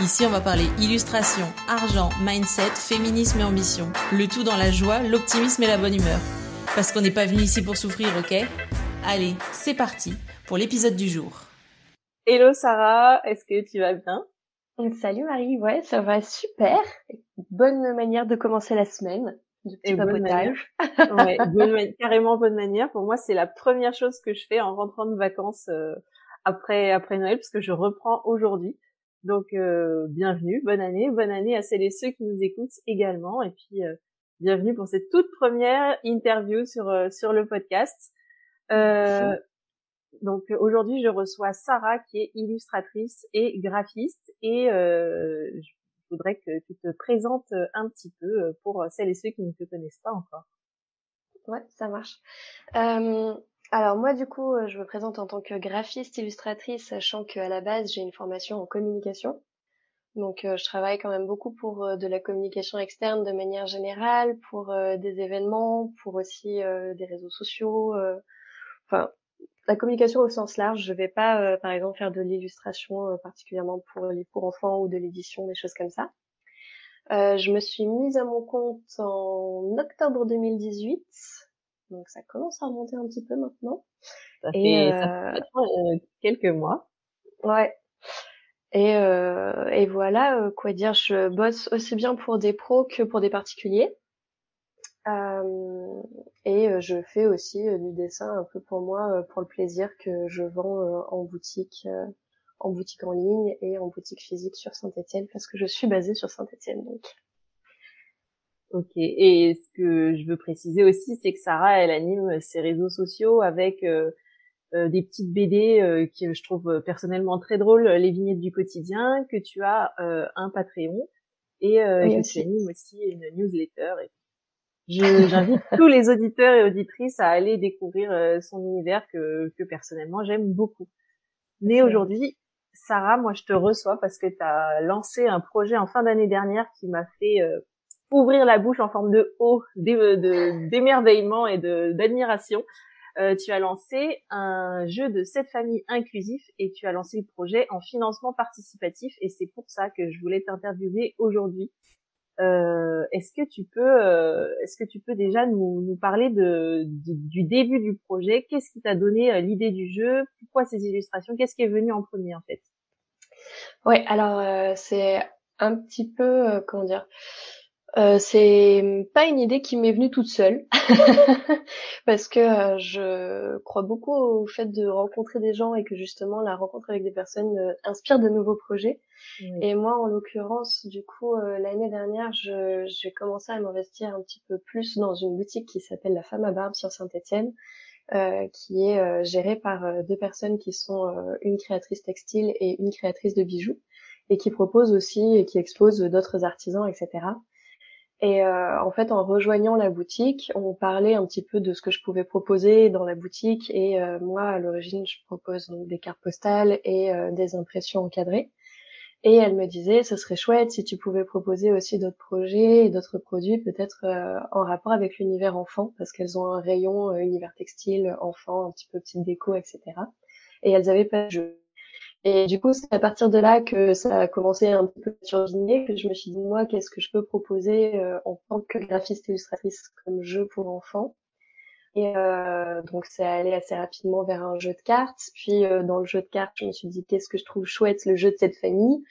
Ici, on va parler illustration, argent, mindset, féminisme et ambition. Le tout dans la joie, l'optimisme et la bonne humeur. Parce qu'on n'est pas venu ici pour souffrir, ok? Allez, c'est parti pour l'épisode du jour. Hello Sarah, est-ce que tu vas bien? Salut Marie, ouais, ça va super. Bonne manière de commencer la semaine. Du petit papotage. ouais, bonne carrément bonne manière. Pour moi, c'est la première chose que je fais en rentrant de vacances euh, après après Noël, parce que je reprends aujourd'hui. Donc euh, bienvenue, bonne année, bonne année à celles et ceux qui nous écoutent également, et puis euh, bienvenue pour cette toute première interview sur euh, sur le podcast. donc aujourd'hui je reçois Sarah qui est illustratrice et graphiste, et je voudrais que tu te présentes un petit peu pour celles et ceux qui ne te connaissent pas encore. Ouais, ça marche. Alors moi du coup euh, je me présente en tant que graphiste illustratrice sachant qu'à la base j'ai une formation en communication. Donc euh, je travaille quand même beaucoup pour euh, de la communication externe de manière générale, pour des événements, pour aussi des réseaux sociaux, enfin la communication au sens large. Je vais pas par exemple faire de l'illustration particulièrement pour les cours enfants ou de l'édition, des choses comme ça. je me suis mise à mon compte en octobre 2018 donc ça commence à remonter un petit peu maintenant. Ça fait, ça fait euh, quelques mois. Ouais. Et, euh, et voilà, euh, quoi dire, je bosse aussi bien pour des pros que pour des particuliers. Euh, et euh, je fais aussi du dessin un peu pour moi, pour le plaisir que je vends en boutique, en boutique en ligne et en boutique physique sur Saint-Etienne, parce que je suis basée sur Saint-Etienne. Donc Ok. Et ce que je veux préciser aussi, c'est que Sarah, elle anime ses réseaux sociaux avec euh, euh, des petites BD euh, qui je trouve personnellement très drôles, les vignettes du quotidien, que tu as un Patreon et que tu animes aussi une newsletter. J'invite tous les auditeurs et auditrices à aller découvrir son univers que, que personnellement j'aime beaucoup. Mais aujourd'hui, Sarah, moi je te reçois parce que tu as lancé un projet en fin d'année dernière qui m'a fait ouvrir la bouche en forme de haut d'émerveillement et d'admiration. Euh, tu as lancé un jeu de cette famille inclusif et tu as lancé le projet en financement participatif et c'est pour ça que je voulais t'interviewer aujourd'hui. Euh, est-ce que tu peux, euh, est-ce que tu peux déjà nous, nous parler de, du début du projet? Qu'est-ce qui t'a donné euh, l'idée du jeu? Pourquoi ces illustrations? Qu'est-ce qui est venu en premier en fait? Ouais, alors euh, c'est un petit peu comment dire euh, c'est pas une idée qui m'est venue toute seule parce que euh, je crois beaucoup au fait de rencontrer des gens et que justement la rencontre avec des personnes euh, inspire de nouveaux projets. Et moi, en l'occurrence, du coup, l'année dernière, j'ai commencé à m'investir un petit peu plus dans une boutique qui s'appelle La Femme à Barbe sur Saint-Étienne, qui est gérée par deux personnes qui sont une créatrice textile et une créatrice de bijoux et qui propose aussi et qui expose d'autres artisans, etc. Et euh, en fait, en rejoignant la boutique, on parlait un petit peu de ce que je pouvais proposer dans la boutique. Et euh, moi, à l'origine, je propose des cartes postales et euh, des impressions encadrées. Et elle me disait, ce serait chouette si tu pouvais proposer aussi d'autres projets et d'autres produits, peut-être en rapport avec l'univers enfant, parce qu'elles ont un rayon univers textile, enfant, un petit peu petite déco, etc. Et elles avaient pas de jeu. Et du coup, c'est à partir de là que ça a commencé un petit peu à turbiner, que je me suis dit, moi, qu'est-ce que je peux proposer euh, en tant que graphiste illustratrice comme jeu pour enfants? Et euh, donc, c'est allé assez rapidement vers un jeu de cartes. Puis, euh, dans le jeu de cartes, je me suis dit, qu'est-ce que je trouve chouette, le jeu de cette famille?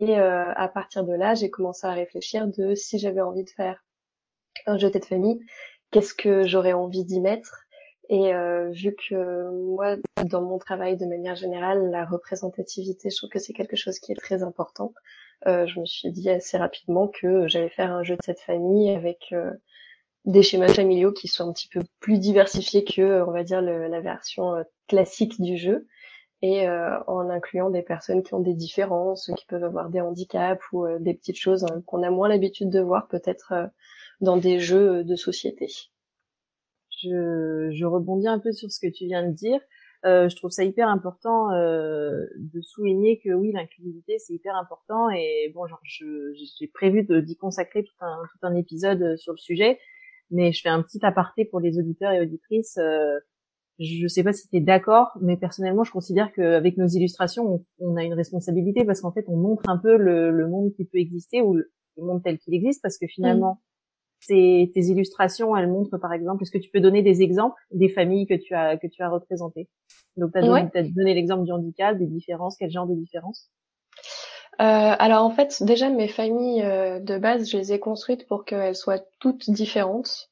Et euh, à partir de là, j'ai commencé à réfléchir de si j'avais envie de faire un jeu de cette famille, qu'est-ce que j'aurais envie d'y mettre? Et euh, vu que moi, dans mon travail de manière générale, la représentativité, je trouve que c'est quelque chose qui est très important. Euh, je me suis dit assez rapidement que j'allais faire un jeu de cette famille avec euh, des schémas familiaux qui sont un petit peu plus diversifiés que, on va dire, la version euh, classique du jeu. et en incluant des personnes qui ont des différences, qui peuvent avoir des handicaps ou des petites choses hein, qu'on a moins l'habitude de voir peut-être dans des jeux de société. Je, je rebondis un peu sur ce que tu viens de dire. Euh, je trouve ça hyper important euh, de souligner que oui, l'inclusivité c'est hyper important et bon, j'ai prévu d'y consacrer tout un tout un épisode euh, sur le sujet, mais je fais un petit aparté pour les auditeurs et auditrices. Euh, je sais pas si tu es d'accord, mais personnellement, je considère qu'avec nos illustrations, on, on, a une responsabilité parce qu'en fait, on montre un peu le, le monde qui peut exister ou le, monde tel qu'il existe, parce que finalement, tes, tes illustrations, elles montrent par exemple, est-ce que tu peux donner des exemples des familles que tu as que tu as représentées? Donc tu as, donné, l'exemple du handicap, des différences, quel genre de différences? Euh, alors en fait, déjà mes familles euh, de base, je les ai construites pour qu'elles soient toutes différentes.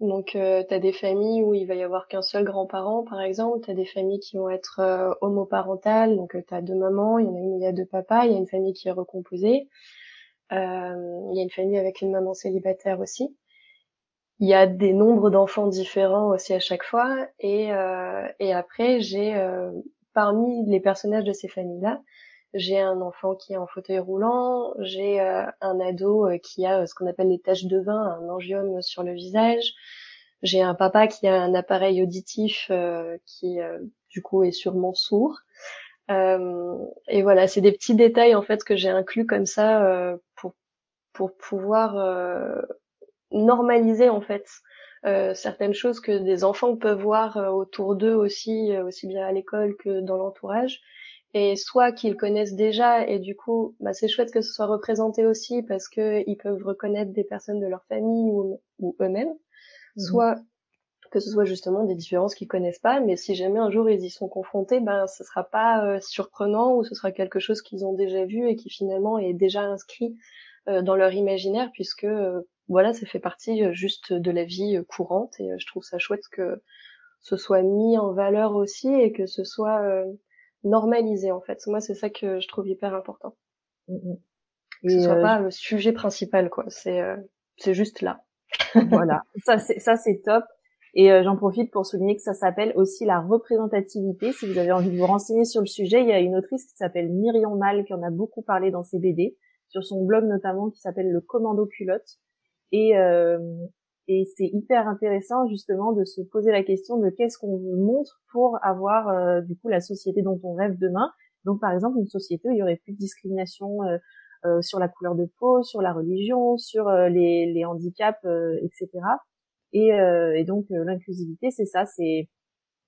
Donc euh, tu as des familles où il va y avoir qu'un seul grand-parent par exemple, tu as des familles qui vont être euh, homoparentales, donc tu as deux mamans, il y en a une où il y a deux papas, il y a une famille qui est recomposée. Euh, il y a une famille avec une maman célibataire aussi. Il y a des nombres d'enfants différents aussi à chaque fois. Et, euh, et après, j'ai euh, parmi les personnages de ces familles-là, j'ai un enfant qui est en fauteuil roulant, j'ai un ado qui a ce qu'on appelle les taches de vin, un angiome sur le visage, j'ai un papa qui a un appareil auditif qui du coup est sûrement sourd. Euh, et voilà, c'est des petits détails en fait que j'ai inclus comme ça euh, pour pour pouvoir euh, normaliser en fait certaines choses que des enfants peuvent voir autour d'eux aussi, aussi bien à l'école que dans l'entourage. Et soit qu'ils connaissent déjà et du coup bah, c'est chouette que ce soit représenté aussi parce que ils peuvent reconnaître des personnes de leur famille ou, ou eux-mêmes. Mmh soit que ce soit justement des différences qu'ils connaissent pas, mais si jamais un jour ils y sont confrontés, ben ce sera pas euh, surprenant ou ce sera quelque chose qu'ils ont déjà vu et qui finalement est déjà inscrit euh, dans leur imaginaire puisque euh, voilà, ça fait partie juste de la vie courante et je trouve ça chouette que ce soit mis en valeur aussi et que ce soit normalisé en fait. Moi, c'est ça que je trouve hyper important. Mm, mm. Que ce soit pas le sujet principal quoi, c'est c'est juste là. voilà, ça c'est ça c'est top. Et euh, j'en profite pour souligner que ça s'appelle aussi la représentativité. Si vous avez envie de vous renseigner sur le sujet, il y a une autrice qui s'appelle Myriam Mal qui en a beaucoup parlé dans ses BD, sur son blog notamment qui s'appelle Le Commando Culotte. Et, euh, et c'est hyper intéressant justement de se poser la question de qu'est-ce qu'on montre pour avoir euh, du coup la société dont on rêve demain. Donc par exemple une société où il y aurait plus de discrimination sur la couleur de peau, sur la religion, sur les, les handicaps, etc. Et, euh, et donc euh, l'inclusivité, c'est ça, c'est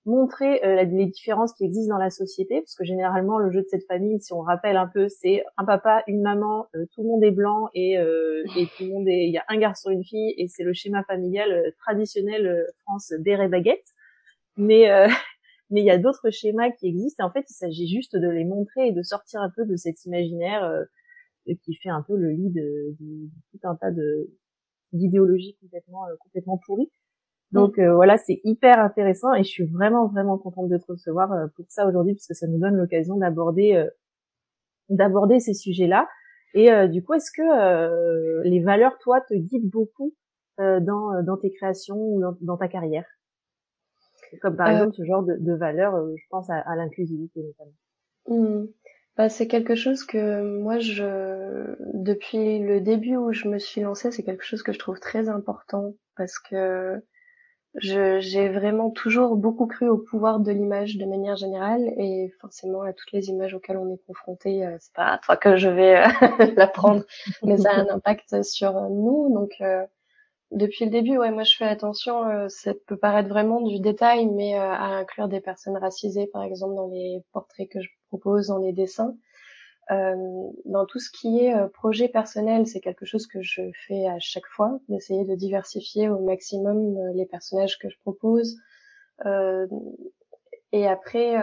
montrer euh, les différences qui existent dans la société, parce que généralement le jeu de cette famille, si on rappelle un peu, c'est un papa, une maman, tout le monde est blanc et, et tout le monde est, il y a un garçon, une fille, et c'est le schéma familial traditionnel France des baguette. Mais mais il y a d'autres schémas qui existent. Et en fait, il s'agit juste de les montrer et de sortir un peu de cet imaginaire qui fait un peu le lit de, de tout un tas de, d'idéologie complètement euh, complètement pourrie. Donc euh, voilà, c'est hyper intéressant et je suis vraiment vraiment contente de te recevoir euh, pour ça aujourd'hui parce que ça nous donne l'occasion d'aborder d'aborder ces sujets-là. Et du coup, est-ce que les valeurs, toi, te guident beaucoup dans, dans tes créations ou dans, ta carrière? Comme par exemple ce genre de, de valeurs, je pense à, à l'inclusivité notamment. Mmh. Bah, c'est quelque chose que moi, je, depuis le début où je me suis lancée, c'est quelque chose que je trouve très important parce que j'ai vraiment toujours beaucoup cru au pouvoir de l'image de manière générale et forcément à toutes les images auxquelles on est confronté, euh, c'est pas à toi que je vais euh, l'apprendre, mais ça a un impact sur nous. Donc euh, depuis le début, ouais, moi je fais attention. Euh, ça peut paraître vraiment du détail, mais euh, à inclure des personnes racisées, par exemple, dans les portraits que je propose, dans les dessins. Euh, dans tout ce qui est euh, projet personnel, c'est quelque chose que je fais à chaque fois, d'essayer de diversifier au maximum les personnages que je propose. Et après,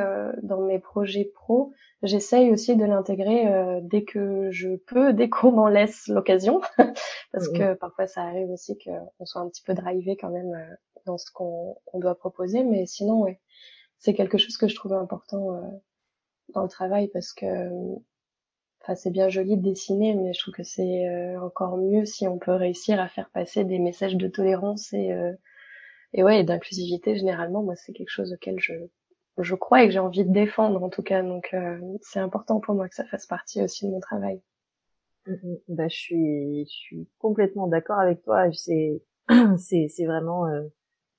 dans mes projets pro, j'essaye aussi de l'intégrer euh, dès que je peux, dès qu'on m'en laisse l'occasion, parce que parfois ça arrive aussi qu'on soit un petit peu drivé quand même euh, dans ce qu'on doit proposer, mais sinon ouais, c'est quelque chose que je trouve important euh, dans le travail parce que enfin c'est bien joli de dessiner, mais je trouve que c'est encore mieux si on peut réussir à faire passer des messages de tolérance et et ouais d'inclusivité généralement. Moi c'est quelque chose auquel je je crois et que j'ai envie de défendre en tout cas. Donc c'est important pour moi que ça fasse partie aussi de mon travail. Mm, mm. Bah, je suis, je suis complètement d'accord avec toi. C'est, c'est, c'est vraiment,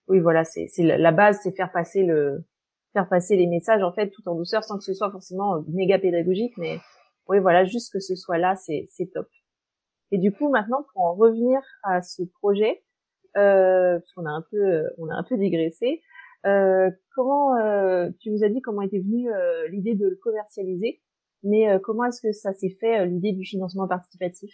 oui, voilà, c'est, c'est la base, c'est faire passer le, faire passer les messages en fait tout en douceur, sans que ce soit forcément méga pédagogique, mais oui, voilà, juste que ce soit là, c'est, c'est top. Et du coup, maintenant, pour en revenir à ce projet, euh, parce qu'on a un peu, on a un peu digressé. Euh, comment euh, tu nous as dit comment était venue euh, l'idée de le commercialiser, mais euh, comment est-ce que ça s'est fait l'idée du financement participatif?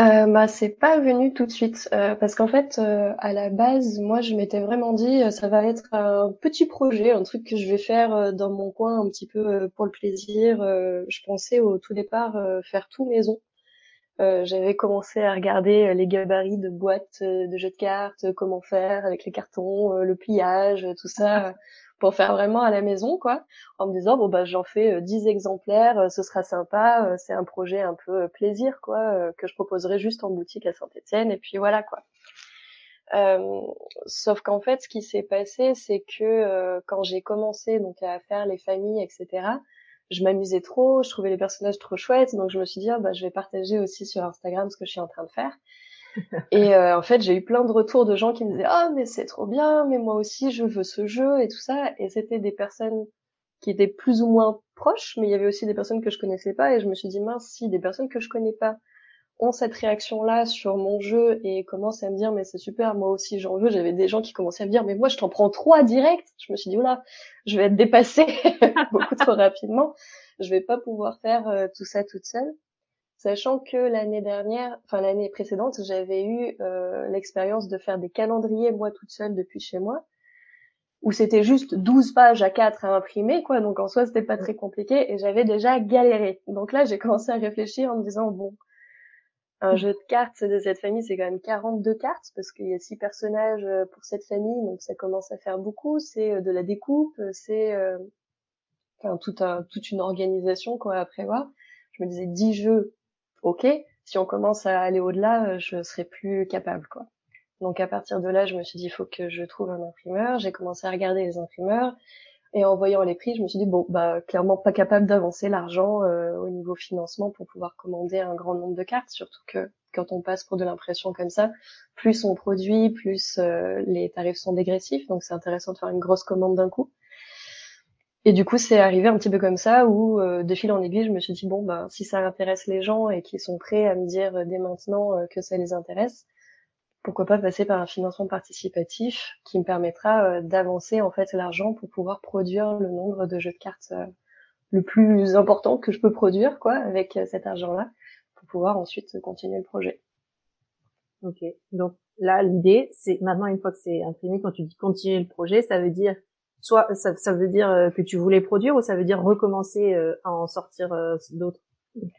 Euh, bah c'est pas venu tout de suite parce qu'en fait à la base moi je m'étais vraiment dit ça va être un petit projet un truc que je vais faire dans mon coin un petit peu pour le plaisir. Je pensais au tout départ faire tout maison euh, j'avais commencé à regarder euh, les gabarits de boîtes euh, de jeux de cartes, comment faire avec les cartons, le pliage, tout ça, pour faire vraiment à la maison, quoi, en me disant bon bah j'en fais 10 exemplaires, ce sera sympa, c'est un projet un peu plaisir, quoi, que je proposerai juste en boutique à Saint-Étienne, et puis voilà, quoi. Sauf qu'en fait, ce qui s'est passé, c'est que quand j'ai commencé donc à faire les familles, etc je m'amusais trop, je trouvais les personnages trop chouettes, donc je me suis dit ah, bah je vais partager aussi sur Instagram ce que je suis en train de faire. et euh, en fait, j'ai eu plein de retours de gens qui me disaient ah mais c'est trop bien, mais moi aussi je veux ce jeu et tout ça. Et c'était des personnes qui étaient plus ou moins proches, mais il y avait aussi des personnes que je connaissais pas et je me suis dit mince si des personnes que je connais pas ont cette réaction-là sur mon jeu et commencent à me dire mais c'est super, moi aussi j'en veux. J'avais des gens qui commençaient à me dire mais moi je t'en prends trois direct. Je me suis dit oula, je vais être dépassée beaucoup trop rapidement. Je vais pas pouvoir faire euh, tout ça toute seule. Sachant que l'année dernière, enfin l'année précédente, j'avais eu euh, l'expérience de faire des calendriers moi toute seule depuis chez moi où c'était juste 12 pages à 4 à imprimer, quoi. Donc en soi, c'était pas très compliqué et j'avais déjà galéré. Donc là, j'ai commencé à réfléchir en me disant, bon, un jeu de cartes de cette famille, c'est quand même 42 cartes parce qu'il y a six personnages euh, pour cette famille, donc ça commence à faire beaucoup. C'est euh, de la découpe, euh, c'est enfin toute un, toute une organisation quoi à prévoir. Je me disais 10 jeux, ok. Si on commence à aller au-delà, je serais plus capable quoi. Donc à partir de là, je me suis dit il faut que je trouve un imprimeur. J'ai commencé à regarder les imprimeurs. Et en voyant les prix, je me suis dit bon bah clairement pas capable d'avancer l'argent euh, au niveau financement pour pouvoir commander un grand nombre de cartes, surtout que quand on passe pour de l'impression comme ça, plus on produit, plus euh, les tarifs sont dégressifs, donc c'est intéressant de faire une grosse commande d'un coup. Et du coup, c'est arrivé un petit peu comme ça où euh, de fil en aiguille, je me suis dit bon bah si ça intéresse les gens et qu'ils sont prêts à me dire dès maintenant que ça les intéresse, pourquoi pas passer par un financement participatif qui me permettra euh, d'avancer en fait l'argent pour pouvoir produire le nombre de jeux de cartes euh, le plus important que je peux produire quoi avec euh, cet argent-là pour pouvoir ensuite continuer le projet. Ok. Donc là l'idée c'est maintenant une fois que c'est imprimé quand tu dis continuer le projet ça veut dire soit ça, ça veut dire que tu voulais produire ou ça veut dire recommencer à en sortir d'autres?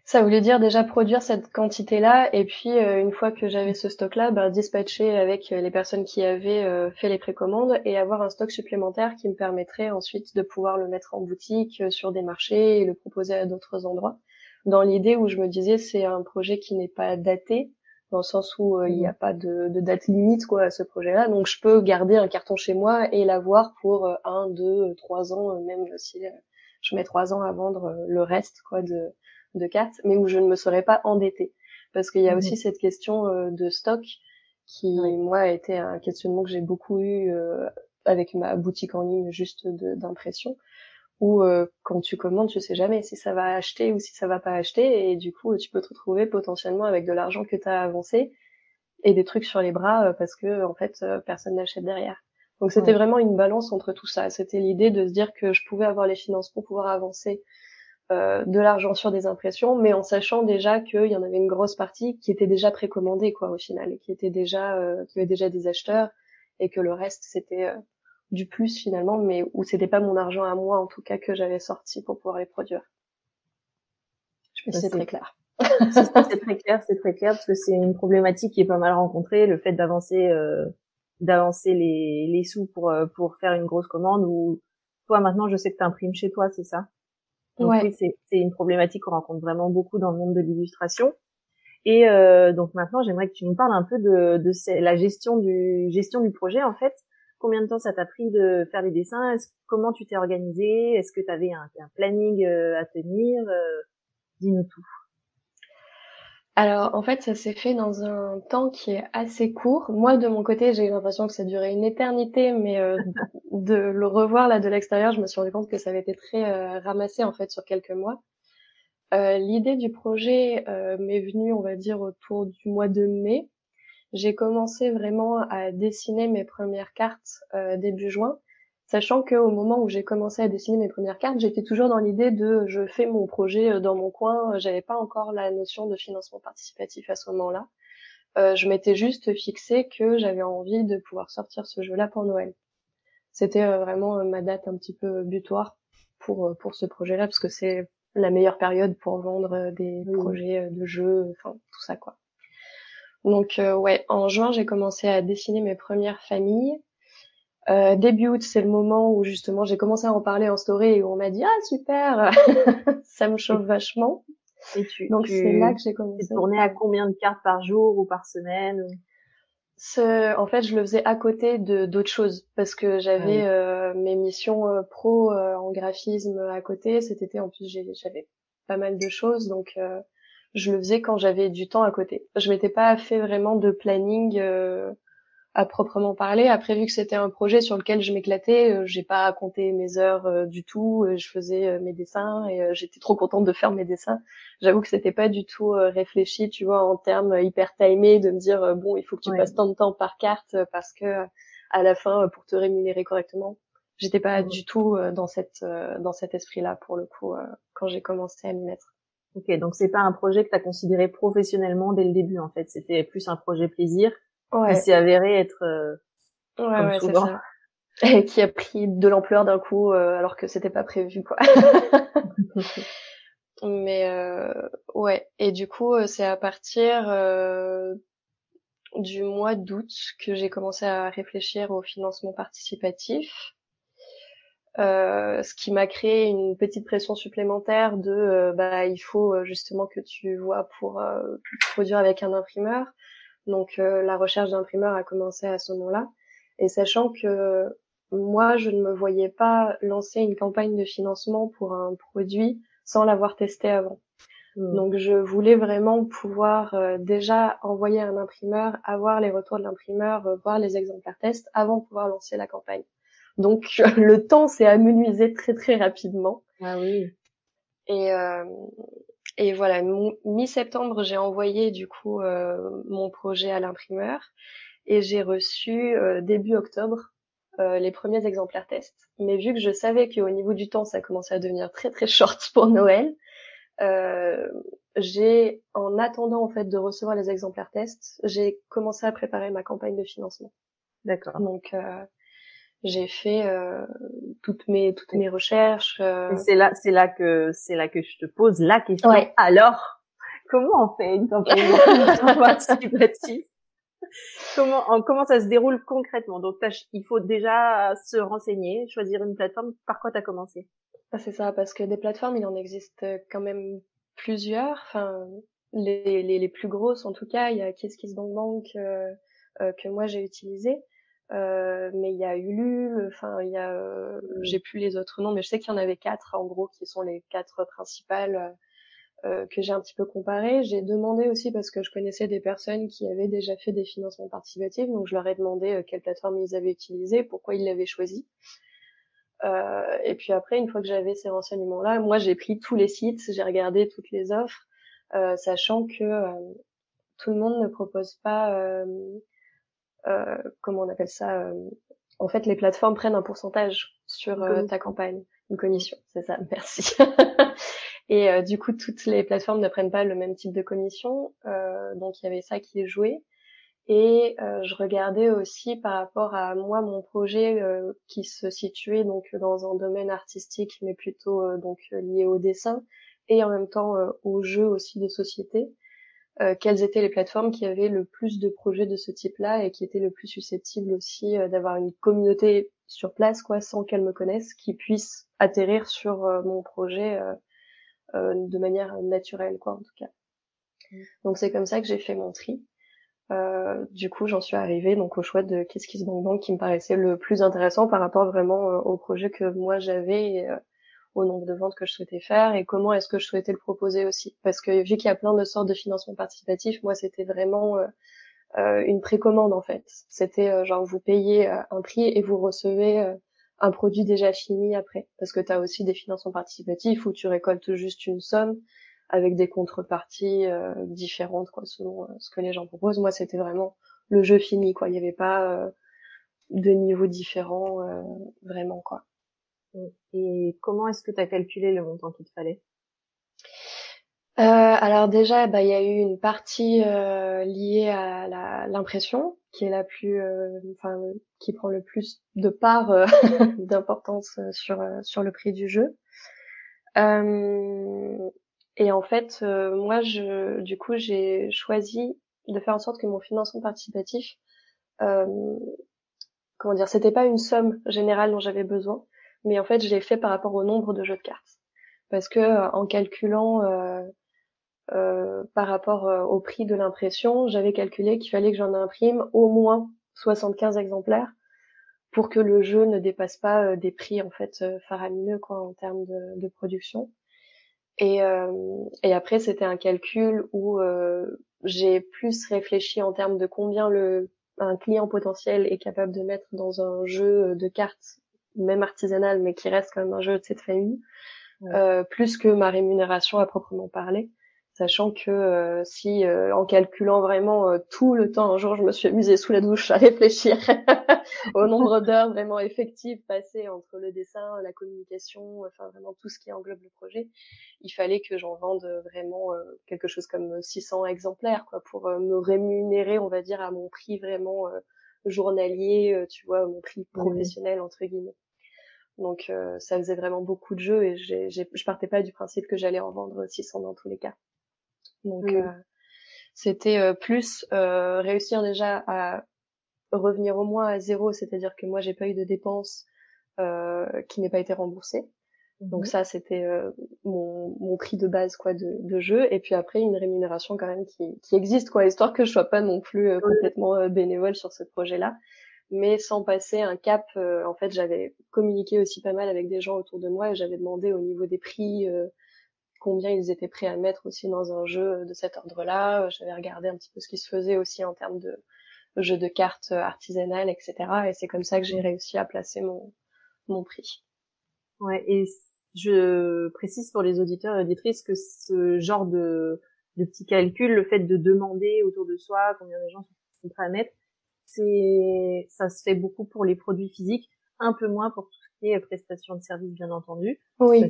Ça voulait dire déjà produire cette quantité-là et puis euh, une fois que j'avais ce stock-là, bah, dispatcher avec euh, les personnes qui avaient euh, fait les précommandes et avoir un stock supplémentaire qui me permettrait ensuite de pouvoir le mettre en boutique sur des marchés et le proposer à d'autres endroits. Dans l'idée où je me disais c'est un projet qui n'est pas daté dans le sens où il n'y a mmh. pas de, de, date limite quoi à ce projet-là, donc je peux garder un carton chez moi et l'avoir pour un, deux, trois ans, même si je mets trois ans à vendre le reste quoi de de cartes, mais où je ne me serais pas endettée. Parce qu'il y a aussi mhm. cette question euh, de stock qui, moi, a été un questionnement que j'ai beaucoup eu euh, avec ma boutique en ligne juste d'impression, où euh, quand tu commandes, tu sais jamais si ça va acheter ou si ça va pas acheter, et du coup, tu peux te retrouver potentiellement avec de l'argent que tu as avancé et des trucs sur les bras parce que en fait personne n'achète derrière. Donc c'était vraiment une balance entre tout ça. C'était l'idée de se dire que je pouvais avoir les finances pour pouvoir avancer euh, de l'argent sur des impressions, mais en sachant déjà qu'il y en avait une grosse partie qui était déjà précommandée quoi au final, et qui était déjà, euh, qui avait déjà des acheteurs, et que le reste c'était euh, du plus finalement, mais où c'était pas mon argent à moi en tout cas que j'avais sorti pour pouvoir les produire. Je c'est très clair. c'est très clair, c'est très clair parce que c'est une problématique qui est pas mal rencontrée, le fait d'avancer, d'avancer les, les sous pour pour faire une grosse commande. Ou toi maintenant, je sais que tu imprimes chez toi, c'est ça? Donc oui, c'est une problématique qu'on rencontre vraiment beaucoup dans le monde de l'illustration. Et euh, donc maintenant, j'aimerais que tu nous parles un peu de, de la gestion du gestion du projet en fait. Combien de temps ça t'a pris de faire les dessins? Comment tu t'es organisé Est-ce que tu avais un, un, planning à tenir? Dis-nous tout. Alors en fait, ça s'est fait dans un temps qui est assez court. Moi, de mon côté, j'ai eu l'impression que ça durait une éternité, mais euh, de le revoir là de l'extérieur, je me suis rendu compte que ça avait été très euh, ramassé en fait sur quelques mois. Euh, l'idée du projet m'est venue, on va dire, autour du mois de mai. J'ai commencé vraiment à dessiner mes premières cartes début juin Sachant qu'au moment où j'ai commencé à dessiner mes premières cartes, j'étais toujours dans l'idée de je fais mon projet euh, dans mon coin. J'avais pas encore la notion de financement participatif à ce moment-là. Euh, je m'étais juste fixé que j'avais envie de pouvoir sortir ce jeu-là pour Noël. C'était euh, vraiment ma date un petit peu butoir pour pour ce projet-là parce que c'est la meilleure période pour vendre des projets de jeux, enfin tout ça quoi. Donc ouais, en juin j'ai commencé à dessiner mes premières familles. Euh, début août, c'est le moment où justement j'ai commencé à en parler en story et où on m'a dit ah super, ça me chauffe vachement. Et tu, Donc c'est là que j'ai commencé. Tu tournais à combien de cartes par jour ou par semaine Ce, En fait, je le faisais à côté de d'autres choses parce que j'avais ah euh, mes missions euh, pro euh, en graphisme à côté. Cet été en plus j'avais pas mal de choses donc je le faisais quand j'avais du temps à côté. Je m'étais pas fait vraiment de planning à proprement parler. Après, vu que c'était un projet sur lequel je m'éclatais, euh, j'ai pas compté mes heures euh, du tout. Euh, je faisais mes dessins et j'étais trop contente de faire mes dessins. J'avoue que c'était pas du tout réfléchi, tu vois, en termes hyper timés, de me dire bon, il faut que tu passes tant de temps par carte parce que à la fin, pour te rémunérer correctement, j'étais pas du tout dans cette dans cet esprit-là pour le coup quand j'ai commencé à m'y mettre. Ok, donc c'est pas un projet que tu as considéré professionnellement dès le début en fait, c'était plus un projet plaisir ouais. qui s'est avéré être euh, ouais, ouais, souvent. Ça. Et qui a pris de l'ampleur d'un coup euh, alors que c'était pas prévu quoi. Mais euh, ouais, et du coup euh, c'est à partir euh, du mois d'août que j'ai commencé à réfléchir au financement participatif. Euh, ce qui m'a créé une petite pression supplémentaire de bah il faut justement que tu vois pour produire avec un imprimeur donc euh, la recherche d'imprimeur a commencé à ce moment-là. Et sachant que moi, je ne me voyais pas lancer une campagne de financement pour un produit sans l'avoir testé avant. Hmm. Donc je voulais vraiment pouvoir euh, déjà envoyer un imprimeur, avoir les retours de l'imprimeur, euh, voir les exemplaires tests avant de pouvoir lancer la campagne. Donc le temps s'est amenuisé très très rapidement. Ah oui. Et, et voilà, mi-septembre, j'ai envoyé du coup euh, mon projet à l'imprimeur et j'ai reçu euh, début octobre euh, les premiers exemplaires tests. Mais vu que je savais qu'au niveau du temps, ça commençait à devenir très très short pour Noël, j'ai, en attendant en fait de recevoir les exemplaires tests, j'ai commencé à préparer ma campagne de financement. D'accord. Donc j'ai fait euh, toutes mes toutes mes recherches. Euh... C'est là c'est là que c'est là que je te pose la question. Alors, comment on fait une campagne participative? Comment comment ça se déroule concrètement? Donc il faut déjà se renseigner, choisir une plateforme. Par quoi tu as commencé? Ah, C'est ça, parce que des plateformes, il en existe quand même plusieurs. Enfin, les, les, les plus grosses en tout cas, il y a KissKissBankBank euh, euh, que moi j'ai utilisé. Euh, mais il y a Ulule, enfin il y a, euh, j'ai plus les autres noms, mais je sais qu'il y en avait quatre en gros qui sont les quatre principales euh, que j'ai un petit peu comparées. J'ai demandé aussi parce que je connaissais des personnes qui avaient déjà fait des financements participatifs, donc je leur ai demandé quelle plateforme ils avaient utilisé, pourquoi ils l'avaient choisi. et puis après, une fois que j'avais ces renseignements-là, moi j'ai pris tous les sites, j'ai regardé toutes les offres, sachant que tout le monde ne propose pas euh, comment on appelle ça euh, En fait, les plateformes prennent un pourcentage sur euh, ta campagne, une commission, c'est ça. Merci. Et du coup, toutes les plateformes ne prennent pas le même type de commission, donc il y avait ça qui est joué. Et je regardais aussi par rapport à moi mon projet qui se situait donc dans un domaine artistique, mais plutôt donc lié au dessin et en même temps au jeu aussi de société. Euh, quelles étaient les plateformes qui avaient le plus de projets de ce type-là et qui étaient le plus susceptibles aussi euh, d'avoir une communauté sur place, quoi, sans qu'elles me connaissent, qui puissent atterrir sur euh, mon projet de manière naturelle, quoi, en tout cas. Mm. Donc c'est comme ça que j'ai fait mon tri. Euh, du coup, j'en suis arrivée donc au choix de Qu'est-ce qui se banque qui me paraissait le plus intéressant par rapport vraiment au projet que moi j'avais et au nombre de ventes que je souhaitais faire et comment est-ce que je souhaitais le proposer aussi. Parce que vu qu'il y a plein de sortes de financement participatif, moi c'était vraiment une précommande en fait. C'était genre vous payez un prix et vous recevez un produit déjà fini après. Parce que tu as aussi des financements participatifs où tu récoltes juste une somme avec des contreparties euh, différentes quoi, selon euh, ce que les gens proposent. Moi, c'était vraiment le jeu fini, quoi. Il n'y avait pas euh, de niveau différent vraiment, quoi. Et comment est-ce que tu as calculé le montant qu'il te fallait? Euh, alors déjà, bah, il y a eu une partie euh, liée à l'impression, qui est la plus, euh, enfin, qui prend le plus de part d'importance sur sur le prix du jeu. et en fait, moi, je, du coup, j'ai choisi de faire en sorte que mon financement participatif, comment dire, c'était pas une somme générale dont j'avais besoin, mais en fait, je l'ai fait par rapport au nombre de jeux de cartes parce que en calculant euh, par rapport euh, au prix de l'impression, j'avais calculé qu'il fallait que j'en imprime au moins 75 exemplaires pour que le jeu ne dépasse pas euh, des prix en fait faramineux quoi en termes de, de production. Et, et après c'était un calcul où j'ai plus réfléchi en termes de combien le un client potentiel est capable de mettre dans un jeu de cartes même artisanal mais qui reste quand même un jeu de cette famille plus que ma rémunération à proprement parler sachant que euh, si euh, en calculant vraiment euh, tout le temps, un jour je me suis amusée sous la douche à réfléchir au nombre d'heures vraiment effectives passées entre le dessin, la communication, enfin vraiment tout ce qui englobe le projet, il fallait que j'en vende vraiment quelque chose comme 600 exemplaires quoi pour me rémunérer, on va dire à mon prix vraiment journalier, tu vois, mon prix professionnel entre guillemets. Donc ça faisait vraiment beaucoup de jeux et j'ai, je partais pas du principe que j'allais en vendre 600 dans tous les cas. Donc euh, c'était euh, plus euh, réussir déjà à revenir au moins à zéro, c'est-à-dire que moi j'ai pas eu de dépenses qui n'aient pas été remboursées. Donc mhm. ça, c'était mon, mon, prix de base quoi de, de, jeu. Et puis après, une rémunération quand même qui, qui existe quoi, histoire que je sois pas non plus complètement bénévole sur ce projet-là, mais sans passer un cap. en fait, j'avais communiqué aussi pas mal avec des gens autour de moi et j'avais demandé au niveau des prix combien ils étaient prêts à mettre aussi dans un jeu de cet ordre-là. J'avais regardé un petit peu ce qui se faisait aussi en termes de jeux de cartes artisanales, etc. Et c'est comme ça que j'ai réussi à placer mon, mon prix. Ouais, et je précise pour les auditeurs et auditrices que ce genre de, de petit calcul, le fait de demander autour de soi combien de gens sont prêts à mettre, c'est, ça se fait beaucoup pour les produits physiques, un peu moins pour tout ce qui est prestations de services, bien entendu. Oui.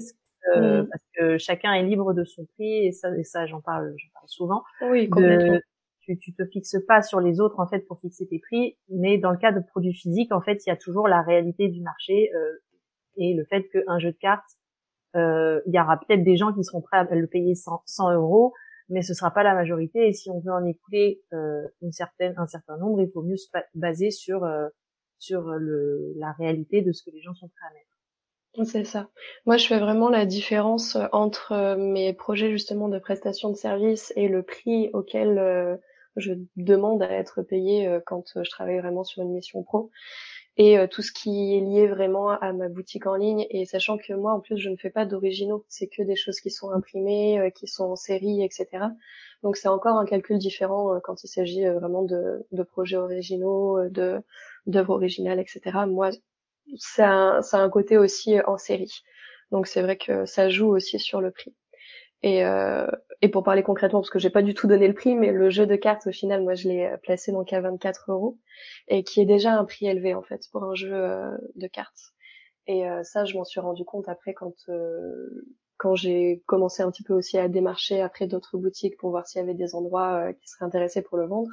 Euh, mm. parce que chacun est libre de son prix et ça, et ça j'en parle, j'en parle souvent. Oui, complètement. tu, tu te fixes pas sur les autres en fait pour fixer tes prix, mais dans le cas de produits physiques, en fait, il y a toujours la réalité du marché euh, et le fait qu'un jeu de cartes, euh, il y aura peut-être des gens qui seront prêts à le payer 100, 100 euros, mais ce sera pas la majorité. Et si on veut en écouler euh, une certaine, un certain nombre, il faut mieux se baser sur euh, sur le, la réalité de ce que les gens sont prêts à mettre. C'est ça. Moi, je fais vraiment la différence euh, entre euh, mes projets justement de prestation de services et le prix auquel euh, je demande à être payé quand je travaille vraiment sur une mission pro et tout ce qui est lié vraiment à ma boutique en ligne et sachant que moi en plus je ne fais pas d'originaux, c'est que des choses qui sont imprimées, qui sont en série, etc. Donc c'est encore un calcul différent quand il s'agit vraiment de, de projets originaux, de d'œuvres originales, etc. Moi ça ça a un côté aussi euh, en série. Donc c'est vrai que ça joue aussi sur le prix. Et, euh, et pour parler concrètement, parce que j'ai pas du tout donné le prix, mais le jeu de cartes au final, moi je l'ai euh, placé donc à 24 euros et qui est déjà un prix élevé en fait pour un jeu euh, de cartes. Et ça, je m'en suis rendu compte après quand quand j'ai commencé un petit peu aussi à démarcher après d'autres boutiques pour voir s'il y avait des endroits qui seraient intéressés pour le vendre.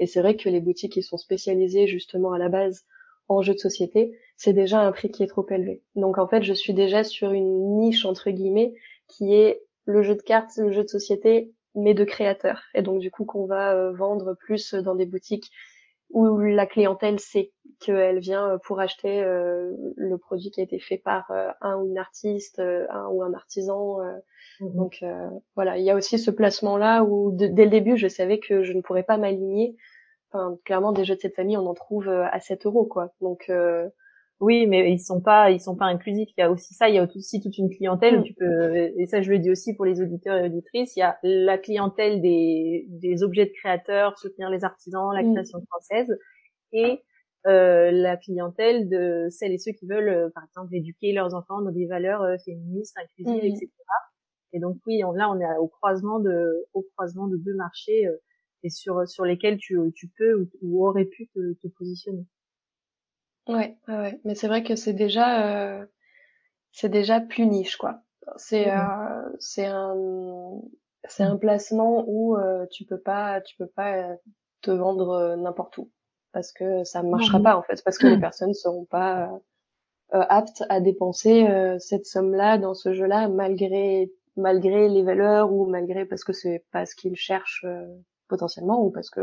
Et c'est vrai que les boutiques qui sont spécialisées justement à la base en jeu de société, c'est déjà un prix qui est trop élevé. Donc en fait, je suis déjà sur une niche entre guillemets qui est le jeu de cartes, le jeu de société, mais de créateurs. Et donc du coup qu'on va euh, vendre plus dans des boutiques où la clientèle sait qu'elle vient euh, pour acheter euh, le produit qui a été fait par un ou une artiste, un ou un artisan. Mhm. Donc voilà, il y a aussi ce placement là où dès le début je savais que je ne pourrais pas m'aligner enfin, clairement, des jeux de cette famille, on en trouve à 7 euros, quoi. Donc, oui, mais ils sont pas, ils sont pas inclusifs. Il y a aussi ça, il y a aussi toute une clientèle. Mm. Tu peux, et ça, je le dis aussi pour les auditeurs et auditrices. Il y a la clientèle des, des objets de créateurs, soutenir les artisans, la mm. création française, et euh, la clientèle de celles et ceux qui veulent, euh, par exemple, éduquer leurs enfants dans des valeurs euh, féministes, inclusives, mm. etc. Et donc oui, on, là, on est au croisement de, au croisement de deux marchés euh, et sur sur lesquels tu, tu peux ou, ou aurais pu te, te positionner. Ouais, ouais, mais c'est vrai que c'est déjà, euh, c'est déjà plus niche, quoi. C'est, mmh. euh, c'est un, c'est un placement où euh, tu peux pas, tu peux pas euh, te vendre euh, n'importe où. Parce que ça marchera pas en fait, parce que les personnes seront pas aptes à dépenser cette somme-là dans ce jeu-là malgré malgré les valeurs ou malgré parce que c'est pas ce qu'ils cherchent potentiellement ou parce que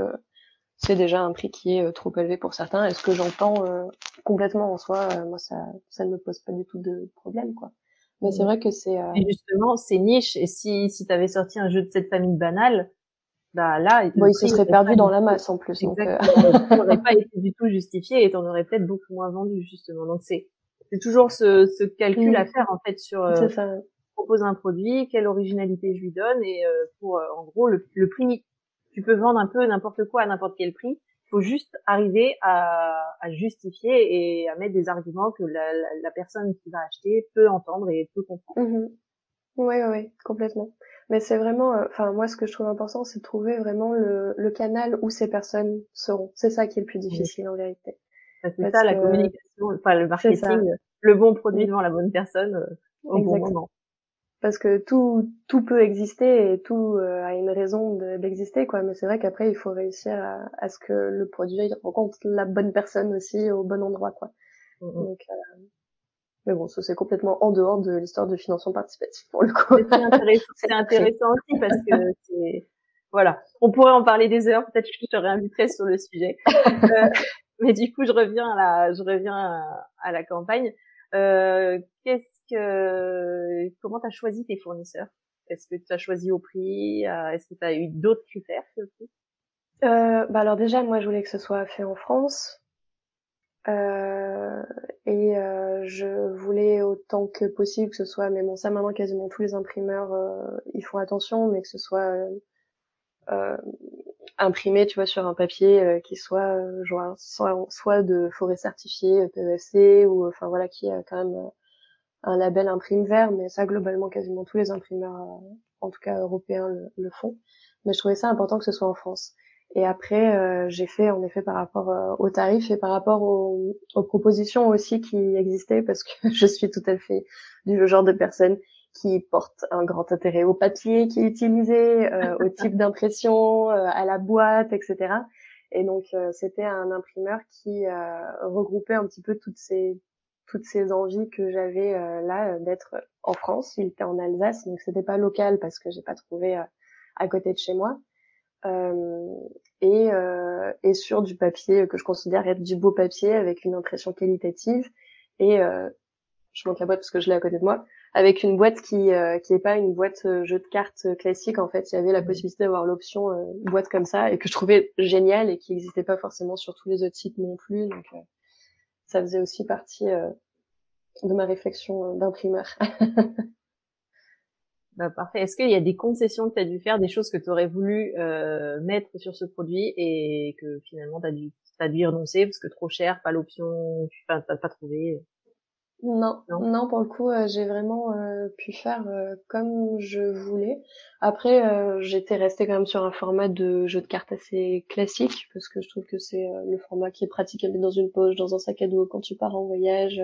c'est déjà un prix qui est euh, trop élevé pour certains. Est-ce que j'entends euh, complètement en soi euh, Moi, ça, ça ne me pose pas du tout de problème, quoi. Mais c'est mm. vrai que c'est. Et justement, c'est niche. Et si si t'avais sorti un jeu de cette famille banale, bah là, il, se serait perdu dans la masse en plus. Exactement. Donc, n'aurait pas été du tout justifié et t'en aurais peut-être beaucoup moins vendu justement. Donc c'est c'est toujours ce, ce calcul mm. à faire en fait sur. Euh, ça. propose un produit, quelle originalité je lui donne et pour en gros le, le prix tu peux vendre un peu n'importe quoi à n'importe quel prix. Il faut juste arriver à, à, justifier et à mettre des arguments que la, la, la, personne qui va acheter peut entendre et peut comprendre. Oui, oui, oui, complètement. Mais c'est vraiment, euh, enfin moi, ce que je trouve important, c'est de trouver vraiment le, le, canal où ces personnes seront. C'est ça qui est le plus difficile en vérité. C'est ça la communication, enfin le marketing, le bon produit devant la bonne personne euh, au bon moment parce que tout tout peut exister et tout euh, a une raison d'exister quoi. Mais c'est vrai qu'après il faut réussir à, à, ce que le produit rencontre la bonne personne aussi au bon endroit quoi. Donc euh, mais bon ça c'est complètement en dehors de l'histoire de financement participatif pour le coup. C'est intéressant, intéressant aussi parce que c'est voilà. On pourrait en parler des heures. Peut-être que je te réinviterai sur le sujet. Euh, mais du coup je reviens à la je reviens à, à la campagne. Euh, qu'est-ce que comment tu as choisi tes fournisseurs? Est-ce que tu as choisi au prix? Euh, Est-ce que tu as eu d'autres critères que le euh, bah alors déjà moi je voulais que ce soit fait en France. Euh, et euh, je voulais autant que possible que ce soit mais bon ça maintenant quasiment tous les imprimeurs euh, ils font attention mais que ce soit imprimé tu vois sur un papier qui soit genre soit, soit de forêt certifiée PEFC ou enfin voilà qui a quand même un label imprime vert, mais ça globalement quasiment tous les imprimeurs, euh, en tout cas européens, le, font. Mais je trouvais ça important que ce soit en France. Et après, euh, j'ai fait en effet par rapport euh, aux tarifs et par rapport aux, aux, propositions aussi qui existaient, parce que je suis tout à fait du genre de personne qui porte un grand intérêt au papier qui est utilisé, au type d'impression, à la boîte, etc. Et donc c'était un imprimeur qui regroupait un petit peu toutes ces toutes ces envies que j'avais euh, là euh, d'être en France. Il était en Alsace, donc c'était pas local parce que j'ai pas trouvé euh, à côté de chez moi. et, et sur du papier que je considère être du beau papier avec une impression qualitative et je montre la boîte parce que je l'ai à côté de moi avec une boîte qui qui est pas une boîte jeu de cartes classique en fait il y avait la mmh. possibilité d'avoir l'option boîte comme ça et que je trouvais génial et qui n'existait pas forcément sur tous les autres sites non plus donc ça faisait aussi partie euh, de ma réflexion euh, d'imprimeur. bah, parfait. Est-ce qu'il y a des concessions que tu as dû faire, des choses que tu aurais voulu euh, mettre sur ce produit et que finalement tu as dû, dû y renoncer parce que trop cher, pas l'option, tu n'as pas trouvé? Non, non, pour le coup, euh, j'ai vraiment euh, pu faire euh, comme je voulais. Après, j'étais restée quand même sur un format de jeu de cartes assez classique parce que je trouve que c'est le format qui est pratique à mettre dans une poche, dans un sac à dos quand tu pars en voyage,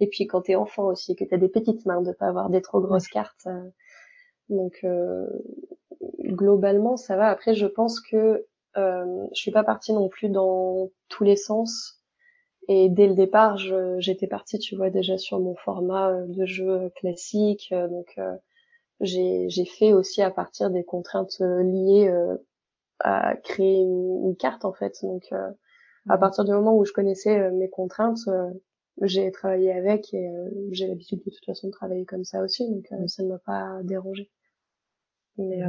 et puis quand t'es enfant aussi, que t'as des petites mains, de pas avoir des trop grosses cartes. donc globalement, ça va. Après, je pense que je suis pas partie non plus dans tous les sens et dès le départ, j'étais partie, tu vois, déjà sur mon format euh, de jeu classique. Euh, donc, euh, j'ai fait aussi à partir des contraintes liées à créer une, carte, en fait. Donc, à mhm. partir du moment où je connaissais mes contraintes, j'ai travaillé avec et j'ai l'habitude de toute façon de travailler comme ça aussi. Donc, ça ne m'a pas dérangé. Mais,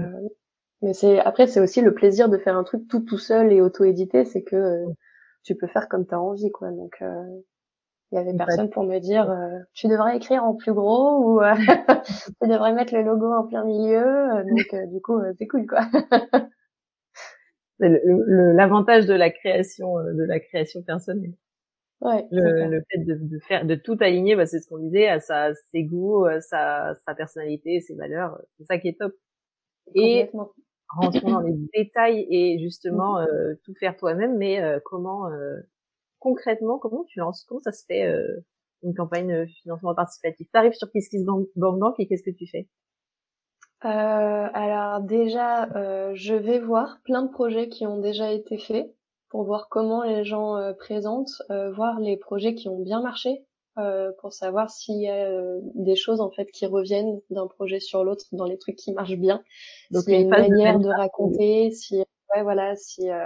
Mais c'est après c'est aussi le plaisir de faire un truc tout tout seul et auto-édité, c'est que euh, tu peux faire comme tu as envie quoi. Donc euh, il y avait personne pour me dire euh, tu devrais écrire en plus gros ou tu devrais mettre le logo en plein milieu. Donc du coup c'est cool quoi. L'avantage de la création de la création personnelle. Ouais, le, le, fait de, de, faire de tout aligner bah, c'est ce qu'on disait à sa ses goûts sa sa personnalité ses valeurs c'est ça qui est top et rentrons dans les détails et justement mm. euh, tout faire toi-même, mais euh, comment euh, concrètement, comment tu lances, comment ça se fait une campagne de financement participatif? Tu arrives sur KissKissBankBank Bank et qu'est-ce que tu fais? Alors déjà, je vais voir plein de projets qui ont déjà été faits pour voir comment les gens présentent, voir les projets qui ont bien marché, euh, pour savoir s'il y a euh, des choses en fait qui reviennent d'un projet sur l'autre dans les trucs qui marchent bien. Donc il y a une manière de, raconter, si ouais voilà, si euh,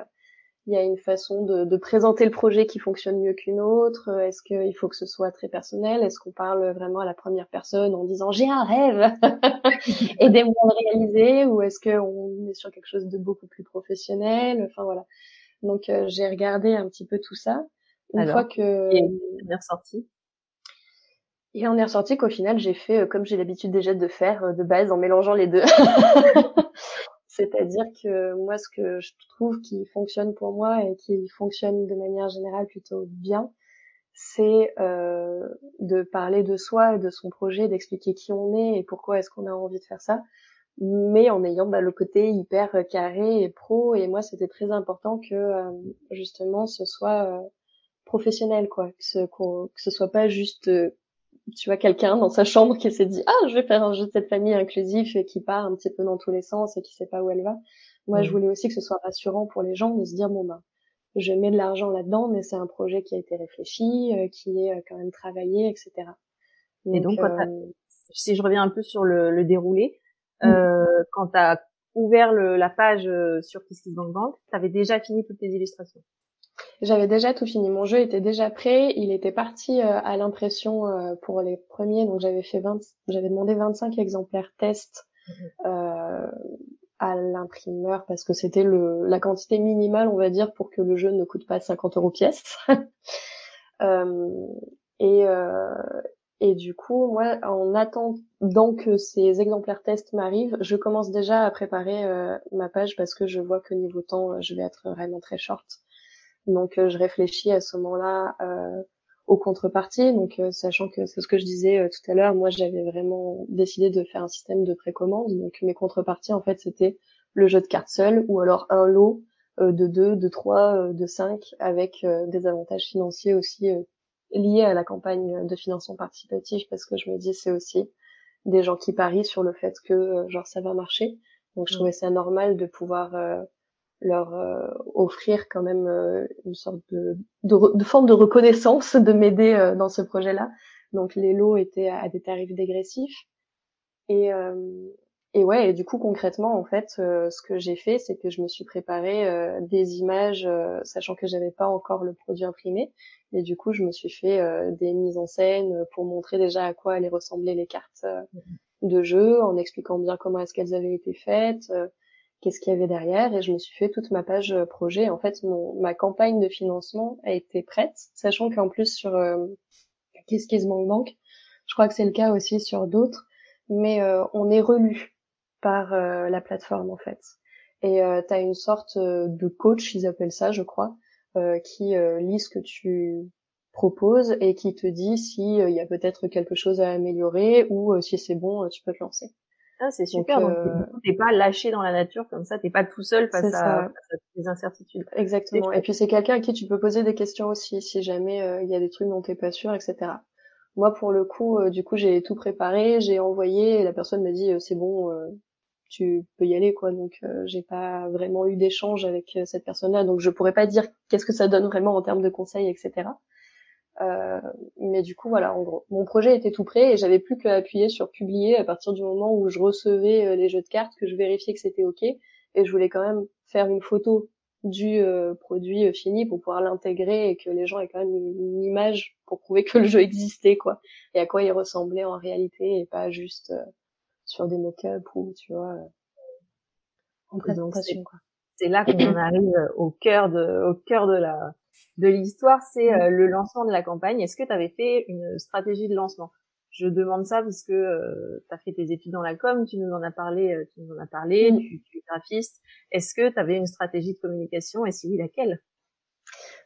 il y a une façon de, de, présenter le projet qui fonctionne mieux qu'une autre. Est-ce qu'il faut que ce soit très personnel? Est-ce qu'on parle vraiment à la première personne en disant j'ai un rêve, aidez-moi à le réaliser Ou est-ce qu'on est sur quelque chose de beaucoup plus professionnel? Enfin voilà. Donc j'ai regardé un petit peu tout ça. Une fois que bien sorti il en est ressorti qu'au final, j'ai fait euh, comme j'ai l'habitude déjà de faire euh, de base en mélangeant les deux. C'est-à-dire que moi, ce que je trouve qui fonctionne pour moi et qui fonctionne de manière générale plutôt bien, c'est euh, de parler de soi et de son projet, d'expliquer qui on est et pourquoi est-ce qu'on a envie de faire ça, mais en ayant bah, le côté hyper carré et pro. Et moi, c'était très important que euh, justement ce soit professionnel, quoi, que ce, que ce soit pas juste tu vois quelqu'un dans sa chambre qui s'est dit ah je vais faire un jeu de cette famille inclusif et qui part un petit peu dans tous les sens et qui sait pas où elle va. Moi je mm. voulais aussi que ce soit rassurant pour les gens de se dire bon ben je mets de l'argent là-dedans mais c'est un projet qui a été réfléchi, euh, qui est euh, quand même travaillé etc. et donc euh, si je reviens un peu sur le, le déroulé, mm. euh, quand tu as ouvert le, la page sur KissKissBankBank, tu avais déjà fini toutes tes illustrations. J'avais déjà tout fini. Mon jeu était déjà prêt. Il était parti euh, à l'impression euh, pour les premiers. Donc j'avais fait 20, j'avais demandé 25 exemplaires test mhm. euh, à l'imprimeur parce que c'était le la quantité minimale, on va dire, pour que le jeu ne coûte pas 50 euros pièce. et et du coup, moi, en attendant que ces exemplaires test m'arrivent, je commence déjà à préparer ma page parce que je vois que niveau temps, je vais être vraiment très short. Donc euh, je réfléchis à ce moment-là euh, aux contreparties. Donc euh, sachant que c'est ce que je disais tout à l'heure, moi j'avais vraiment décidé de faire un système de précommande. Donc mes contreparties en fait c'était le jeu de cartes seul ou alors un lot de deux, de trois, de cinq avec des avantages financiers aussi liés à la campagne de financement participatif parce que je me dis c'est aussi des gens qui parient sur le fait que genre ça va marcher. Donc je trouvais ça normal de pouvoir leur euh, offrir quand même euh, une sorte de, de, forme de reconnaissance de m'aider euh, dans ce projet-là. Donc les lots étaient à, des tarifs dégressifs. Et, et ouais, et du coup concrètement en fait, ce que j'ai fait, c'est que je me suis préparé des images, sachant que j'avais pas encore le produit imprimé. Et du coup, je me suis fait des mises en scène pour montrer déjà à quoi allaient ressembler les cartes de jeu, en expliquant bien comment est-ce qu'elles avaient été faites qu'est-ce qu'il y avait derrière et je me suis fait toute ma page euh, projet. En fait, mon, ma campagne de financement a été prête, sachant qu'en plus sur euh, Kiss Kiss Bank Bank, je crois que c'est le cas aussi sur d'autres, mais euh, on est relu par euh, la plateforme en fait. Et tu as une sorte de coach, ils appellent ça, je crois, qui lit ce que tu proposes et qui te dit s'il il y a peut-être quelque chose à améliorer ou si c'est bon, tu peux te lancer. Ah, c'est super. Donc, euh... t'es pas lâché dans la nature comme ça, t'es pas tout seul face à, face incertitudes. Exactement. Et puis c'est quelqu'un à qui tu peux poser des questions aussi, si jamais euh, il y a des trucs dont t'es pas sûr, etc. Moi, pour le coup, euh, du coup, j'ai tout préparé, j'ai envoyé, et la personne m'a dit euh, c'est bon, tu peux y aller, quoi. Donc, j'ai pas vraiment eu d'échange avec cette personne-là, donc je pourrais pas dire qu'est-ce que ça donne vraiment en termes de conseils, etc. Euh, mais du coup, voilà, en gros, mon projet était tout prêt et j'avais plus qu'à appuyer sur publier à partir du moment où je recevais euh, les jeux de cartes, que je vérifiais que c'était ok. Et je voulais quand même faire une photo du euh, produit fini pour pouvoir l'intégrer et que les gens aient quand même une, image pour prouver que le jeu existait, quoi, et à quoi il ressemblait en réalité et pas juste sur des mock-ups ou tu vois en présentation. C'est là qu'on en arrive au cœur de, au cœur de la, de l'histoire, c'est mmh. le lancement de la campagne. Est-ce que tu avais fait une stratégie de lancement? Je demande ça parce que euh, tu as fait tes études dans la com, tu nous en as parlé, euh, tu nous en as parlé, mm. tu, tu, es graphiste. Est-ce que tu avais une stratégie de communication et si oui, laquelle?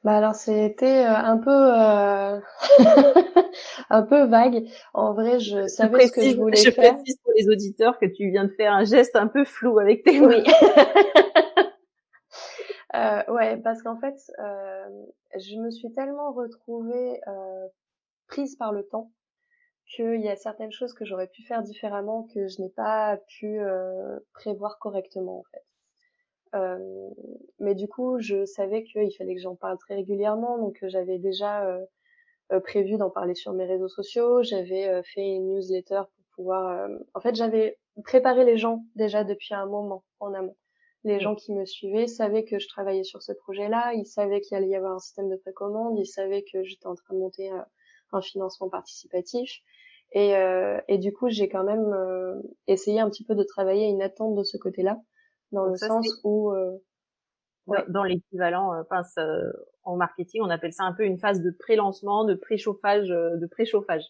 Bah alors c'était euh, un peu euh, un peu vague. En vrai, je savais ce que je voulais je faire. Je précise pour les auditeurs que tu viens de faire un geste un peu flou avec tes mains. Oui. euh, ouais, parce qu'en fait, je me suis tellement retrouvée prise par le temps qu'il y a certaines choses que j'aurais pu faire différemment que je n'ai pas pu euh, prévoir correctement en fait. Euh, mais du coup, je savais qu'il fallait que j'en parle très régulièrement, donc euh, j'avais déjà euh, prévu d'en parler sur mes réseaux sociaux. J'avais fait une newsletter pour pouvoir. En fait, j'avais préparé les gens déjà depuis un moment en amont. Les gens qui me suivaient savaient que je travaillais sur ce projet-là, ils savaient qu'il allait y avoir un système de précommande, ils savaient que j'étais en train de monter un financement participatif. Et, euh, et du coup, j'ai quand même euh, essayé un petit peu de travailler une attente de ce côté-là, dans le sens où euh, ouais. dans l'équivalent, euh, enfin, en marketing, on appelle ça un peu une phase de pré-lancement, de préchauffage, de préchauffage.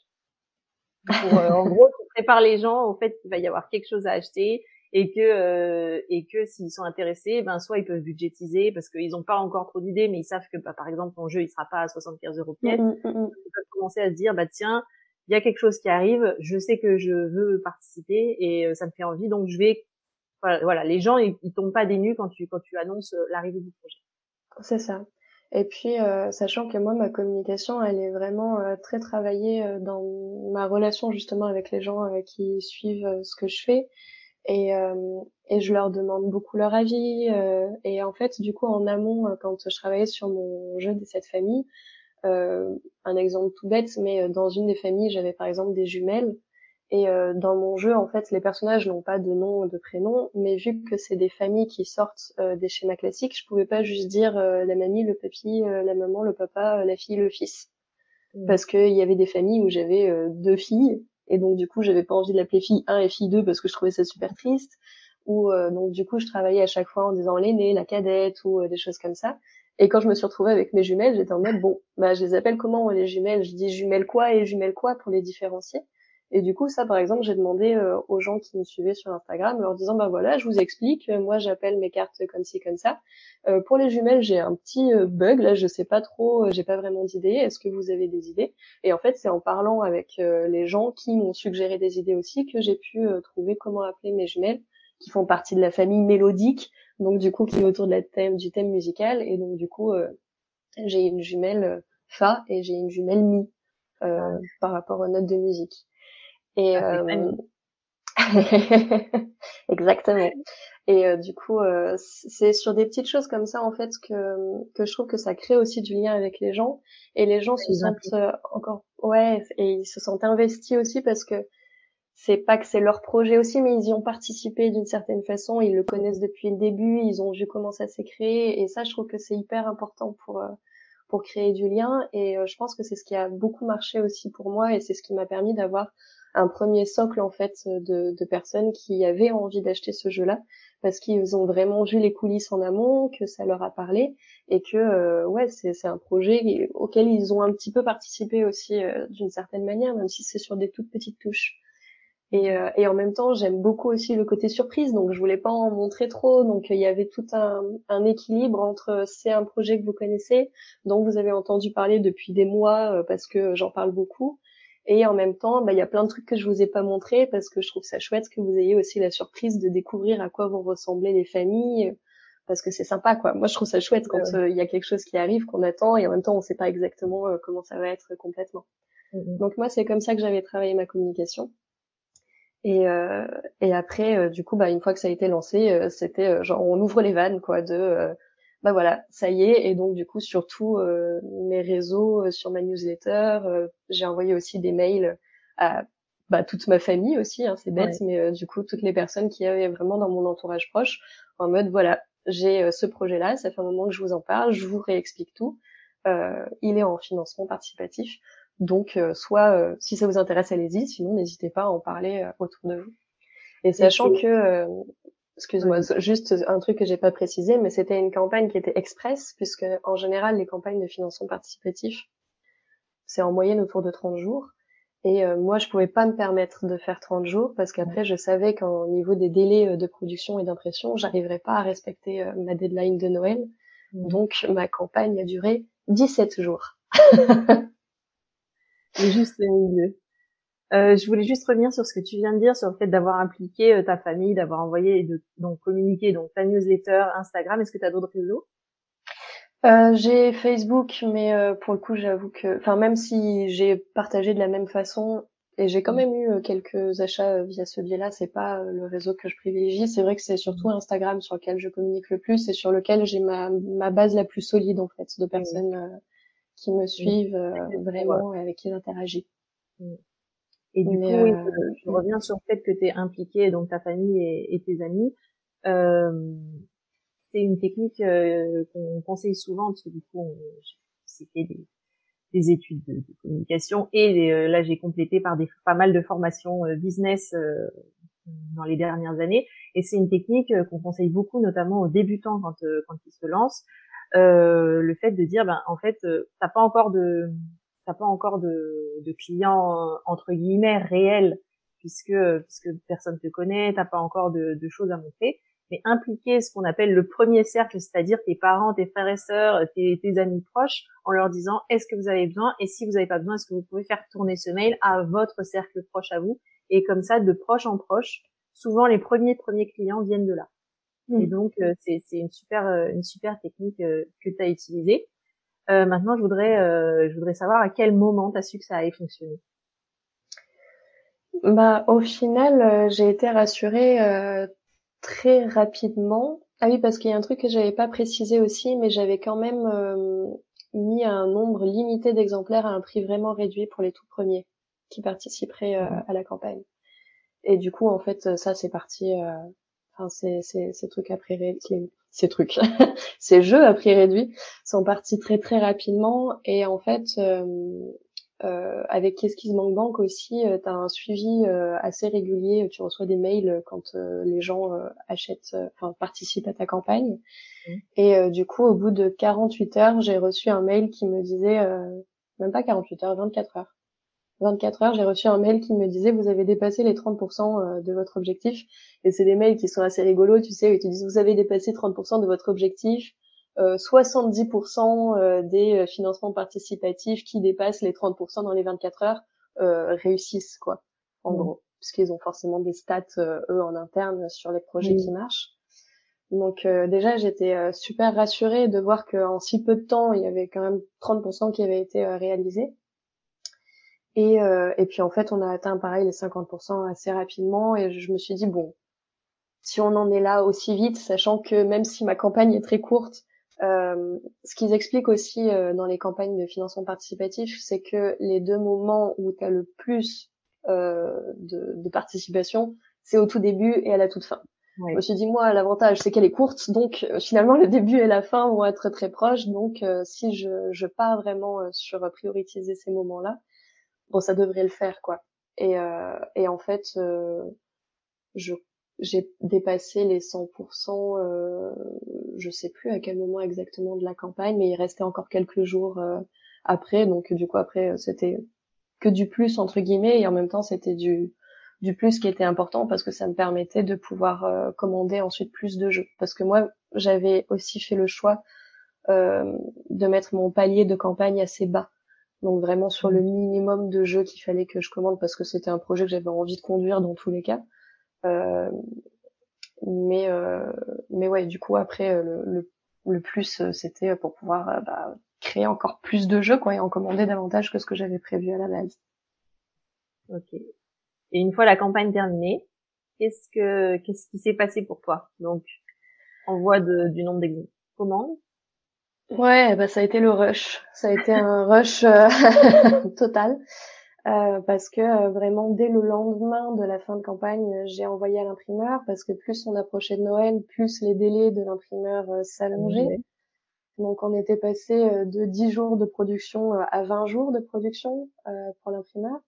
Pour, en gros, tu prépares les gens au fait qu'il va y avoir quelque chose à acheter et que euh, et que s'ils sont intéressés, ben soit ils peuvent budgétiser parce qu'ils n'ont pas encore trop d'idées, mais ils savent que bah, par exemple ton jeu il sera pas à 75 euros pièce. Mmh, mmh, mmh. Ils peuvent commencer à se dire bah tiens il y a quelque chose qui arrive, je sais que je veux participer et euh, ça me fait envie, donc je vais. Voilà, les gens ils, tombent pas des nues quand tu quand tu annonces euh, l'arrivée du projet. C'est ça. Et puis, euh, sachant que moi, ma communication, elle est vraiment très travaillée dans ma relation justement avec les gens qui suivent ce que je fais. Et, et je leur demande beaucoup leur avis. et en fait, du coup, en amont, quand je travaillais sur mon jeu de cette famille, euh, un exemple tout bête, mais euh, dans une des familles, j'avais par exemple des jumelles. Et euh, dans mon jeu, en fait, les personnages n'ont pas de nom ou de prénom, mais vu que c'est des familles qui sortent des schémas classiques, je pouvais pas juste dire la mamie, le papy, la maman, le papa, la fille, le fils. Mmh. Parce qu'il y avait des familles où j'avais deux filles, et donc du coup, j'avais pas envie de l'appeler fille 1 et fille 2 parce que je trouvais ça super triste. Ou donc du coup, je travaillais à chaque fois en disant l'aîné, la cadette ou des choses comme ça. Et quand je me suis retrouvée avec mes jumelles, j'étais en mode bon, bah je les appelle comment les jumelles? Je dis jumelles quoi et jumelles quoi pour les différencier? Et du coup, ça par exemple, j'ai demandé euh, aux gens qui me suivaient sur Instagram, leur disant bah voilà, je vous explique, euh, moi j'appelle mes cartes comme ci comme ça. Euh, pour les jumelles, j'ai un petit bug là, je sais pas trop, j'ai pas vraiment d'idées. Est-ce que vous avez des idées? Et en fait, c'est en parlant avec les gens qui m'ont suggéré des idées aussi que j'ai pu trouver comment appeler mes jumelles qui font partie de la famille mélodique, donc du coup qui est autour de la thème du thème musical et donc du coup euh, j'ai une jumelle euh, fa et j'ai une jumelle mi euh, par rapport aux notes de musique. Et ah, exactement. Et du coup, c'est sur des petites choses comme ça en fait que que je trouve que ça crée aussi du lien avec les gens et les gens se sentent encore ouais et ils se sentent investis aussi parce que c'est pas que c'est leur projet aussi, mais ils y ont participé d'une certaine façon. Ils le connaissent depuis le début, ils ont vu comment ça s'est créé, et ça, je trouve que c'est hyper important pour euh, pour créer du lien. Et euh, je pense que c'est ce qui a beaucoup marché aussi pour moi, et c'est ce qui m'a permis d'avoir un premier socle en fait de, de personnes qui avaient envie d'acheter ce jeu-là parce qu'ils ont vraiment vu les coulisses en amont, que ça leur a parlé et que euh, ouais c'est c'est un projet auquel ils ont un petit peu participé aussi d'une certaine manière, même si c'est sur des toutes petites touches. Et, euh, et en même temps, j'aime beaucoup aussi le côté surprise, donc je voulais pas en montrer trop. Donc il y avait tout un, un équilibre entre c'est un projet que vous connaissez, dont vous avez entendu parler depuis des mois euh, parce que j'en parle beaucoup, et en même temps, bah, il y a plein de trucs que je vous ai pas montré parce que je trouve ça chouette que vous ayez aussi la surprise de découvrir à quoi vont ressembler les familles, parce que c'est sympa quoi. Moi je trouve ça chouette quand euh, il y a quelque chose qui arrive qu'on attend et en même temps on sait pas exactement comment ça va être complètement. Mm-hmm. Donc moi c'est comme ça que j'avais travaillé ma communication. Et, euh, et après, euh, du coup, bah, une fois que ça a été lancé, euh, c'était genre on ouvre les vannes, quoi, de bah voilà, ça y est. Et donc du coup, sur tous mes réseaux, sur ma newsletter, j'ai envoyé aussi des mails à bah, toute ma famille aussi. Hein, c'est bête, mais du coup, toutes les personnes qui avaient vraiment dans mon entourage proche, en mode voilà, j'ai ce projet-là, ça fait un moment que je vous en parle, je vous réexplique tout. il est en financement participatif. Donc, euh, soit euh, si ça vous intéresse, allez-y. Sinon, n'hésitez pas à en parler euh, autour de vous. Et sachant que Excuse-moi, juste un truc que j'ai pas précisé, mais c'était une campagne qui était express, puisque en général, les campagnes de financement participatif, c'est en moyenne autour de 30 jours. Et euh, moi, je pouvais pas me permettre de faire 30 jours parce qu'après, je savais qu'au niveau des délais euh, de production et d'impression, j'arriverais pas à respecter euh, ma deadline de Noël. Donc, ma campagne a duré 17 jours. Et juste le milieu. Euh, je voulais juste revenir sur ce que tu viens de dire, sur le fait d'avoir impliqué euh, ta famille, d'avoir envoyé, de, donc communiqué donc ta newsletter, Instagram. Est-ce que tu as d'autres réseaux? Euh, J'ai Facebook, mais euh, pour le coup, j'avoue que, enfin, même si j'ai partagé de la même façon, et j'ai quand mm. même eu quelques achats via ce biais-là, c'est pas le réseau que je privilégie. C'est vrai que c'est surtout Instagram sur lequel je communique le plus et sur lequel j'ai ma, ma base la plus solide en fait de mm. personnes qui me suivent vraiment et avec qui j'interagis. Et du coup, oui, euh, je, reviens sur le fait que tu es impliqué, donc ta famille et, tes amis. Euh, c'est une technique euh, qu'on conseille souvent parce que du coup, j'ai fait des, des, études de, communication et euh, là, j'ai complété par des pas mal de formations business dans les dernières années. Et c'est une technique qu'on conseille beaucoup, notamment aux débutants quand quand ils se lancent. le fait de dire, ben en fait, t'as pas encore de t'as pas encore de, de clients entre guillemets réels puisque puisque personne te connaît, t'as pas encore de, de, choses à montrer, mais impliquer ce qu'on appelle le premier cercle, c'est-à-dire tes parents, tes frères et sœurs, tes, tes amis proches, en leur disant est-ce que vous avez besoin? Et si vous n'avez pas besoin, est-ce que vous pouvez faire tourner ce mail à votre cercle proche à vous? Et comme ça de proche en proche, souvent les premiers premiers clients viennent de là. Et mmh. donc euh, c'est une super euh, une super technique euh, que tu as utilisée. Euh, maintenant, je voudrais, euh, je voudrais savoir à quel moment tu as su que ça allait fonctionner. Bah, au final, euh, j'ai été rassurée très rapidement. Ah oui, parce qu'il y a un truc que j'avais pas précisé aussi, mais j'avais quand même mis un nombre limité d'exemplaires à un prix vraiment réduit pour les tout premiers qui participeraient à la campagne. Et du coup, en fait, ça c'est parti. Enfin, c'est ces trucs après ces trucs, ces jeux à prix réduit sont partis très très rapidement et en fait euh, euh, avec Qu'est-ce qui se manque banque aussi, euh, tu as un suivi euh, assez régulier, tu reçois des mails quand les gens achètent, enfin participent à ta campagne. Mmh. Et du coup, au bout de 48 heures, j'ai reçu un mail qui me disait, même pas 48 heures, 24 heures, 24 heures, j'ai reçu un mail qui me disait vous avez dépassé les 30% euh, de votre objectif. Et c'est des mails qui sont assez rigolos, tu sais, où ils te disent vous avez dépassé 30% de votre objectif. Euh, 70% euh, des euh, financements participatifs qui dépassent les 30% dans les 24 heures euh, réussissent, quoi, en mmh. gros. Puisqu'ils ont forcément des stats, eux, en interne, sur les projets mmh. qui marchent. Donc déjà, j'étais super rassurée de voir qu'en si peu de temps, il y avait quand même 30% qui avaient été réalisés. Et, euh, et puis en fait, on a atteint pareil les 50% assez rapidement. Et je me suis dit bon, si on en est là aussi vite, sachant que même si ma campagne est très courte, euh, ce qu'ils expliquent aussi euh, dans les campagnes de financement participatif, c'est que les deux moments où tu as le plus euh, de, de, participation, c'est au tout début et à la toute fin. Je me suis dit moi l'avantage c'est qu'elle est courte, donc euh, finalement le début et la fin vont être très proches. Donc euh, si je, je pars vraiment sur prioriser ces moments-là, bon ça devrait le faire quoi. Et euh, et en fait euh, je j'ai dépassé les 100%, euh, je sais plus à quel moment exactement de la campagne, mais il restait encore quelques jours euh, après, donc du coup après c'était que du plus entre guillemets et en même temps c'était du du plus qui était important parce que ça me permettait de pouvoir euh, commander ensuite plus de jeux. Parce que moi j'avais aussi fait le choix euh, de mettre mon palier de campagne assez bas donc vraiment sur le minimum de jeux qu'il fallait que je commande parce que c'était un projet que j'avais envie de conduire dans tous les cas. Euh, mais euh, mais ouais, du coup après euh, le, le, le plus c'était pour pouvoir bah, créer encore plus de jeux quoi et en commander davantage que ce que j'avais prévu à la base. Ok. Et une fois la campagne terminée, qu'est-ce que qu'est-ce qui s'est passé pour toi? Donc envoi de, du nombre de commandes, Ouais, bah ça a été le rush. Ça a été un rush euh, total. Euh, parce que euh, vraiment dès le lendemain de la fin de campagne, j'ai envoyé à l'imprimeur parce que plus on approchait de Noël, plus les délais de l'imprimeur s'allongeaient. Donc on était passé de 10 jours de production à 20 jours de production pour l'imprimeur.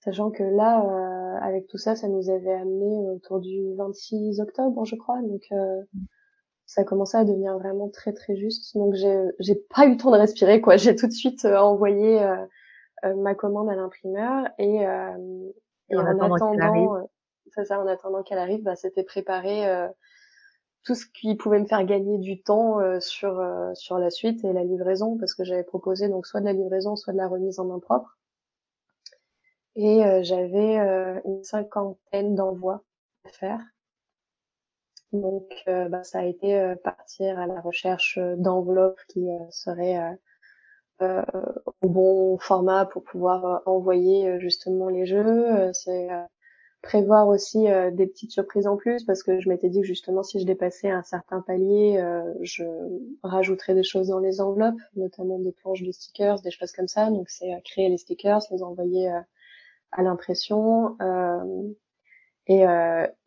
Sachant que là, avec tout ça, ça nous avait amené autour du 26 octobre, je crois. Donc ça commençait à devenir vraiment très très juste. Donc j'ai j'ai pas eu le temps de respirer quoi. J'ai tout de suite envoyé ma commande à l'imprimeur et, et, en, attendant, ça, en attendant qu'elle arrive, bah, c'était préparé euh, tout ce qui pouvait me faire gagner du temps euh, sur euh, sur la suite et la livraison, parce que j'avais proposé donc soit de la livraison, soit de la remise en main propre. Et j'avais une cinquantaine d'envois à faire. Donc, bah, ça a été partir à la recherche d'enveloppes qui seraient au bon format pour pouvoir envoyer justement les jeux. C'est prévoir aussi euh, des petites surprises en plus parce que je m'étais dit que justement si je dépassais un certain palier, euh, je rajouterais des choses dans les enveloppes, notamment des planches de stickers, des choses comme ça. Donc c'est créer les stickers, les envoyer euh, à l'impression. Et,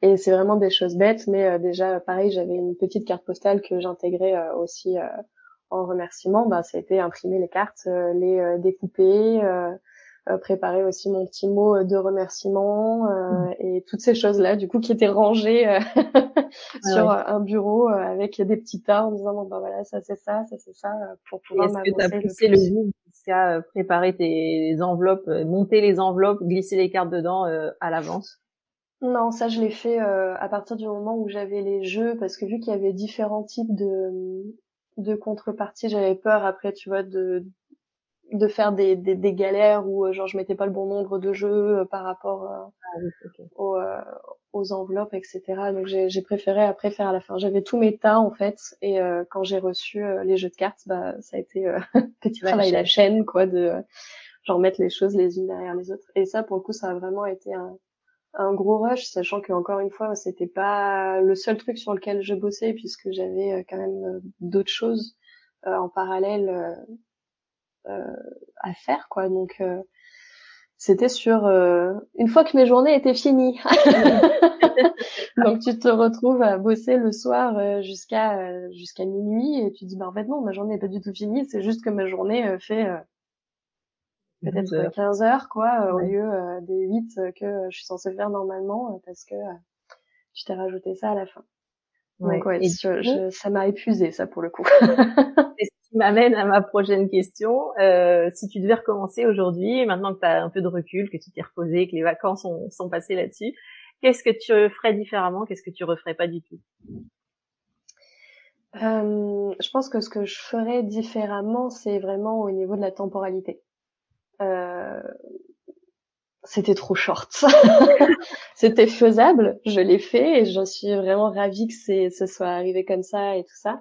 et c'est vraiment des choses bêtes, mais déjà pareil, j'avais une petite carte postale que j'intégrais aussi en remerciement. Bah, ça a été imprimer les cartes, les découper euh, préparer aussi mon petit mot euh, de remerciement euh, mm. et toutes ces choses là du coup qui étaient rangées sur un bureau avec des petits tas en disant bon bah voilà ça c'est ça ça c'est ça pour pouvoir m'avancer. Est-ce que as poussé le, jusqu'à préparer tes enveloppes, monter les enveloppes, glisser les cartes dedans à l'avance? Non, ça je l'ai fait à partir du moment où j'avais les jeux, parce que vu qu'il y avait différents types de de contreparties, j'avais peur après, tu vois, de de faire des, des, des, galères où euh, genre je mettais pas le bon nombre de jeux euh, par rapport euh, ah aux, aux, enveloppes etc donc j'ai préféré après faire à la fin. J'avais tous mes tas en fait et quand j'ai reçu les jeux de cartes bah ça a été petit travail la chaîne quoi de genre mettre les choses les unes derrière les autres. Et ça pour le coup ça a vraiment été un, un gros rush sachant que encore une fois c'était pas le seul truc sur lequel je bossais puisque j'avais quand même d'autres choses en parallèle euh, à faire quoi. Donc euh, c'était sur euh, une fois que mes journées étaient finies. Donc tu te retrouves à bosser le soir jusqu'à jusqu'à minuit et tu dis bah en fait non ma journée n'est pas du tout finie c'est juste que ma journée fait peut-être 15 heures quoi au lieu des 8 que je suis censée faire normalement parce que tu t'es rajouté ça à la fin. Donc ouais, ça m'a épuisé ça pour le coup. qui m'amène à ma prochaine question. Euh, si tu devais recommencer aujourd'hui, maintenant que tu as un peu de recul, que tu t'es reposé, que les vacances sont passées là-dessus, qu'est-ce que tu ferais différemment Qu'est-ce que tu referais pas du tout? Euh, Je pense que ce que je ferais différemment, c'est vraiment au niveau de la temporalité. Euh, c'était trop short. c'était faisable, je l'ai fait et j'en suis vraiment ravie que c'est ce soit arrivé comme ça et tout ça.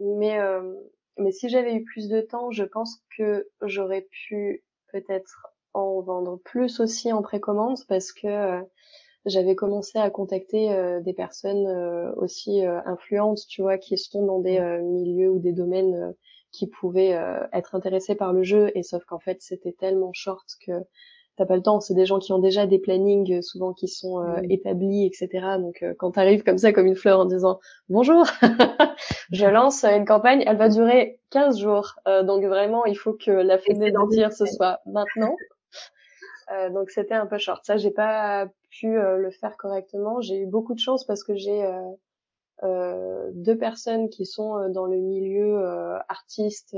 Mais euh, mais si j'avais eu plus de temps, je pense que j'aurais pu peut-être en vendre plus aussi en précommande parce que euh, j'avais commencé à contacter euh, des personnes aussi influentes, tu vois, qui sont dans des milieux ou des domaines qui pouvaient être intéressés par le jeu et sauf qu'en fait c'était tellement short que t'as pas le temps. C'est des gens qui ont déjà des plannings euh, souvent qui sont euh, établis, etc. Donc euh, quand t'arrives comme ça comme une fleur en disant bonjour, je lance une campagne, elle va durer 15 jours. donc vraiment il faut que la fenêtre d'entière ce soit maintenant. donc c'était un peu short. Ça j'ai pas pu le faire correctement. J'ai eu beaucoup de chance parce que j'ai deux personnes qui sont dans le milieu artiste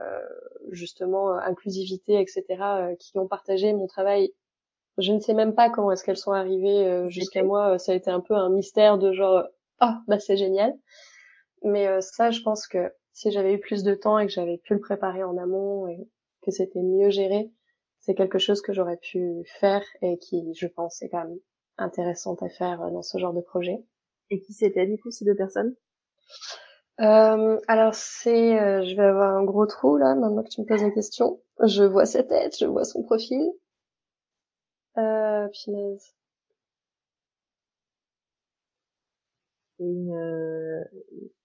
euh, justement euh, inclusivité, etc., euh, qui ont partagé mon travail. Je ne sais même pas comment est-ce qu'elles sont arrivées jusqu'à moi. Ça a été un peu un mystère de genre ah bah c'est génial. Mais ça, je pense que si j'avais eu plus de temps et que j'avais pu le préparer en amont et que c'était mieux géré, c'est quelque chose que j'aurais pu faire et qui, je pense, est quand même intéressante à faire dans ce genre de projet. Et qui c'était du coup ces deux personnes? Euh, alors c'est, euh, je vais avoir un gros trou là maintenant que tu me poses la question. Je vois sa tête, je vois son profil. Euh, punaise. Une, euh,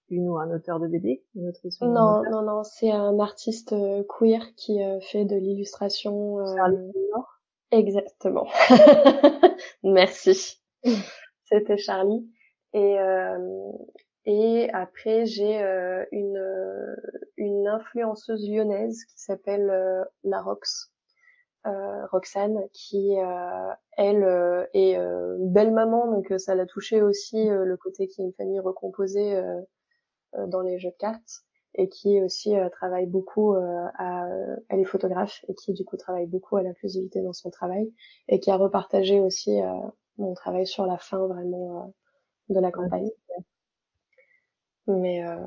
une ou un auteur de BD, une autrice Non, non, non, c'est un artiste euh, queer qui fait de l'illustration. Exactement. Merci. C'était Charlie. Et et après, j'ai euh, une, euh, une influenceuse lyonnaise qui s'appelle euh, La Rox, Roxane, qui elle est belle maman, donc ça l'a touché aussi le côté qui est une famille recomposée dans les jeux de cartes et qui aussi travaille beaucoup à elle est photographe et qui du coup travaille beaucoup à l'inclusivité dans son travail et qui a repartagé aussi mon travail sur la fin vraiment de la campagne. Mais euh...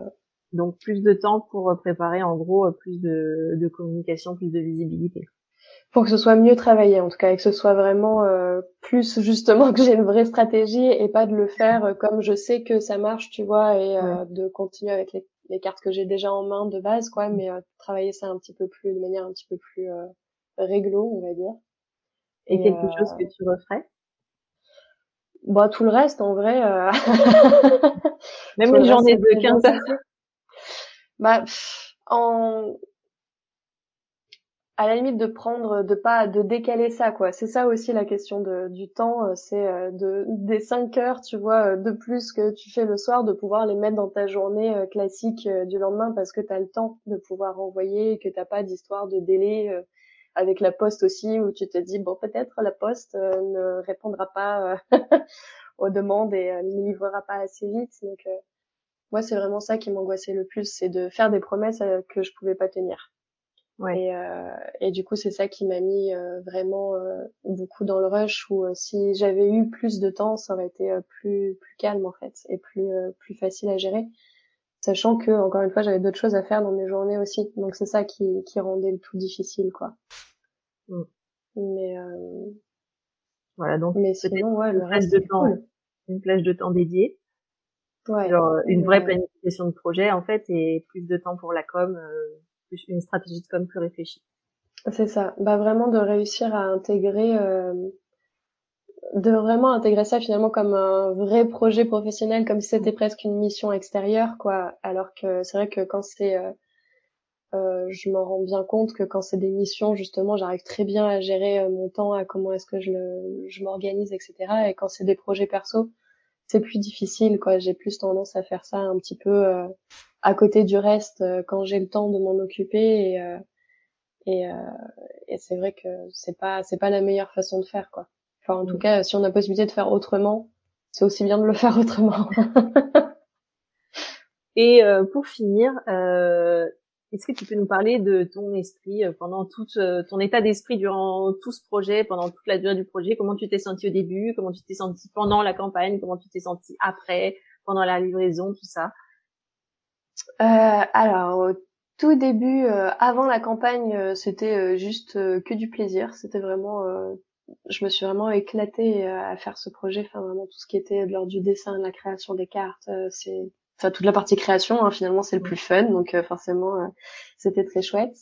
donc plus de temps pour préparer en gros plus de, de communication, plus de visibilité. Pour que ce soit mieux travaillé en tout cas et que ce soit vraiment euh, plus justement que j'ai une vraie stratégie et pas de le faire euh, comme je sais que ça marche, tu vois, et euh, de continuer avec les, les cartes que j'ai déjà en main de base, quoi, mais travailler ça un petit peu plus de manière un petit peu plus réglo, on va dire. Et, et quelque chose que tu referais? Bah tout le reste en vrai. Euh... Même une journée de 15 heures. Bah en à la limite de prendre de pas de décaler ça quoi c'est ça aussi la question de, du temps euh, c'est euh, de des 5 heures tu vois euh, de plus que tu fais le soir de pouvoir les mettre dans ta journée classique du lendemain parce que tu as le temps de pouvoir envoyer que t'as pas d'histoire de délai avec la poste aussi où tu te dis bon peut-être la poste euh, ne répondra pas euh, aux demandes et euh, ne livrera pas assez vite. Donc moi c'est vraiment ça qui m'angoissait le plus c'est de faire des promesses que je pouvais pas tenir. Ouais. et, et du coup c'est ça qui m'a mis vraiment beaucoup dans le rush où si j'avais eu plus de temps ça aurait été plus plus calme en fait et plus plus facile à gérer. Sachant que encore une fois j'avais d'autres choses à faire dans mes journées aussi. Donc c'est ça qui, qui rendait le tout difficile quoi mm. mais euh... voilà donc mais sinon ouais le reste de temps une plage de temps dédiée ouais. Genre, une vraie planification de projet en fait et plus de temps pour la com euh, plus une stratégie de com plus réfléchie c'est ça bah vraiment de réussir à intégrer euh, de vraiment intégrer ça finalement comme un vrai projet professionnel, comme si c'était presque une mission extérieure, quoi. Alors que c'est vrai que quand c'est, euh, euh, je m'en rends bien compte que quand c'est des missions, justement, j'arrive très bien à gérer euh, mon temps, à comment est-ce que je le, je m'organise, etc. Et quand c'est des projets perso, c'est plus difficile, quoi. J'ai plus tendance à faire ça un petit peu euh, à côté du reste quand j'ai le temps de m'en occuper et et, et c'est vrai que c'est pas c'est pas la meilleure façon de faire, quoi. Enfin, en tout mm. cas, si on a possibilité de faire autrement, c'est aussi bien de le faire autrement. Et euh, pour finir, euh, est-ce que tu peux nous parler de ton esprit euh, pendant tout ton état d'esprit durant tout ce projet, pendant toute la durée du projet? Comment tu t'es senti au début? Comment tu t'es senti pendant la campagne? Comment tu t'es senti après, pendant la livraison, tout ça? Alors, au tout début, avant la campagne, c'était juste que du plaisir. C'était vraiment je me suis vraiment éclatée euh, à faire ce projet, enfin vraiment tout ce qui était de l'ordre du dessin, de la création des cartes, euh, c'est enfin toute la partie création hein, finalement c'est le plus fun donc euh, forcément c'était très chouette.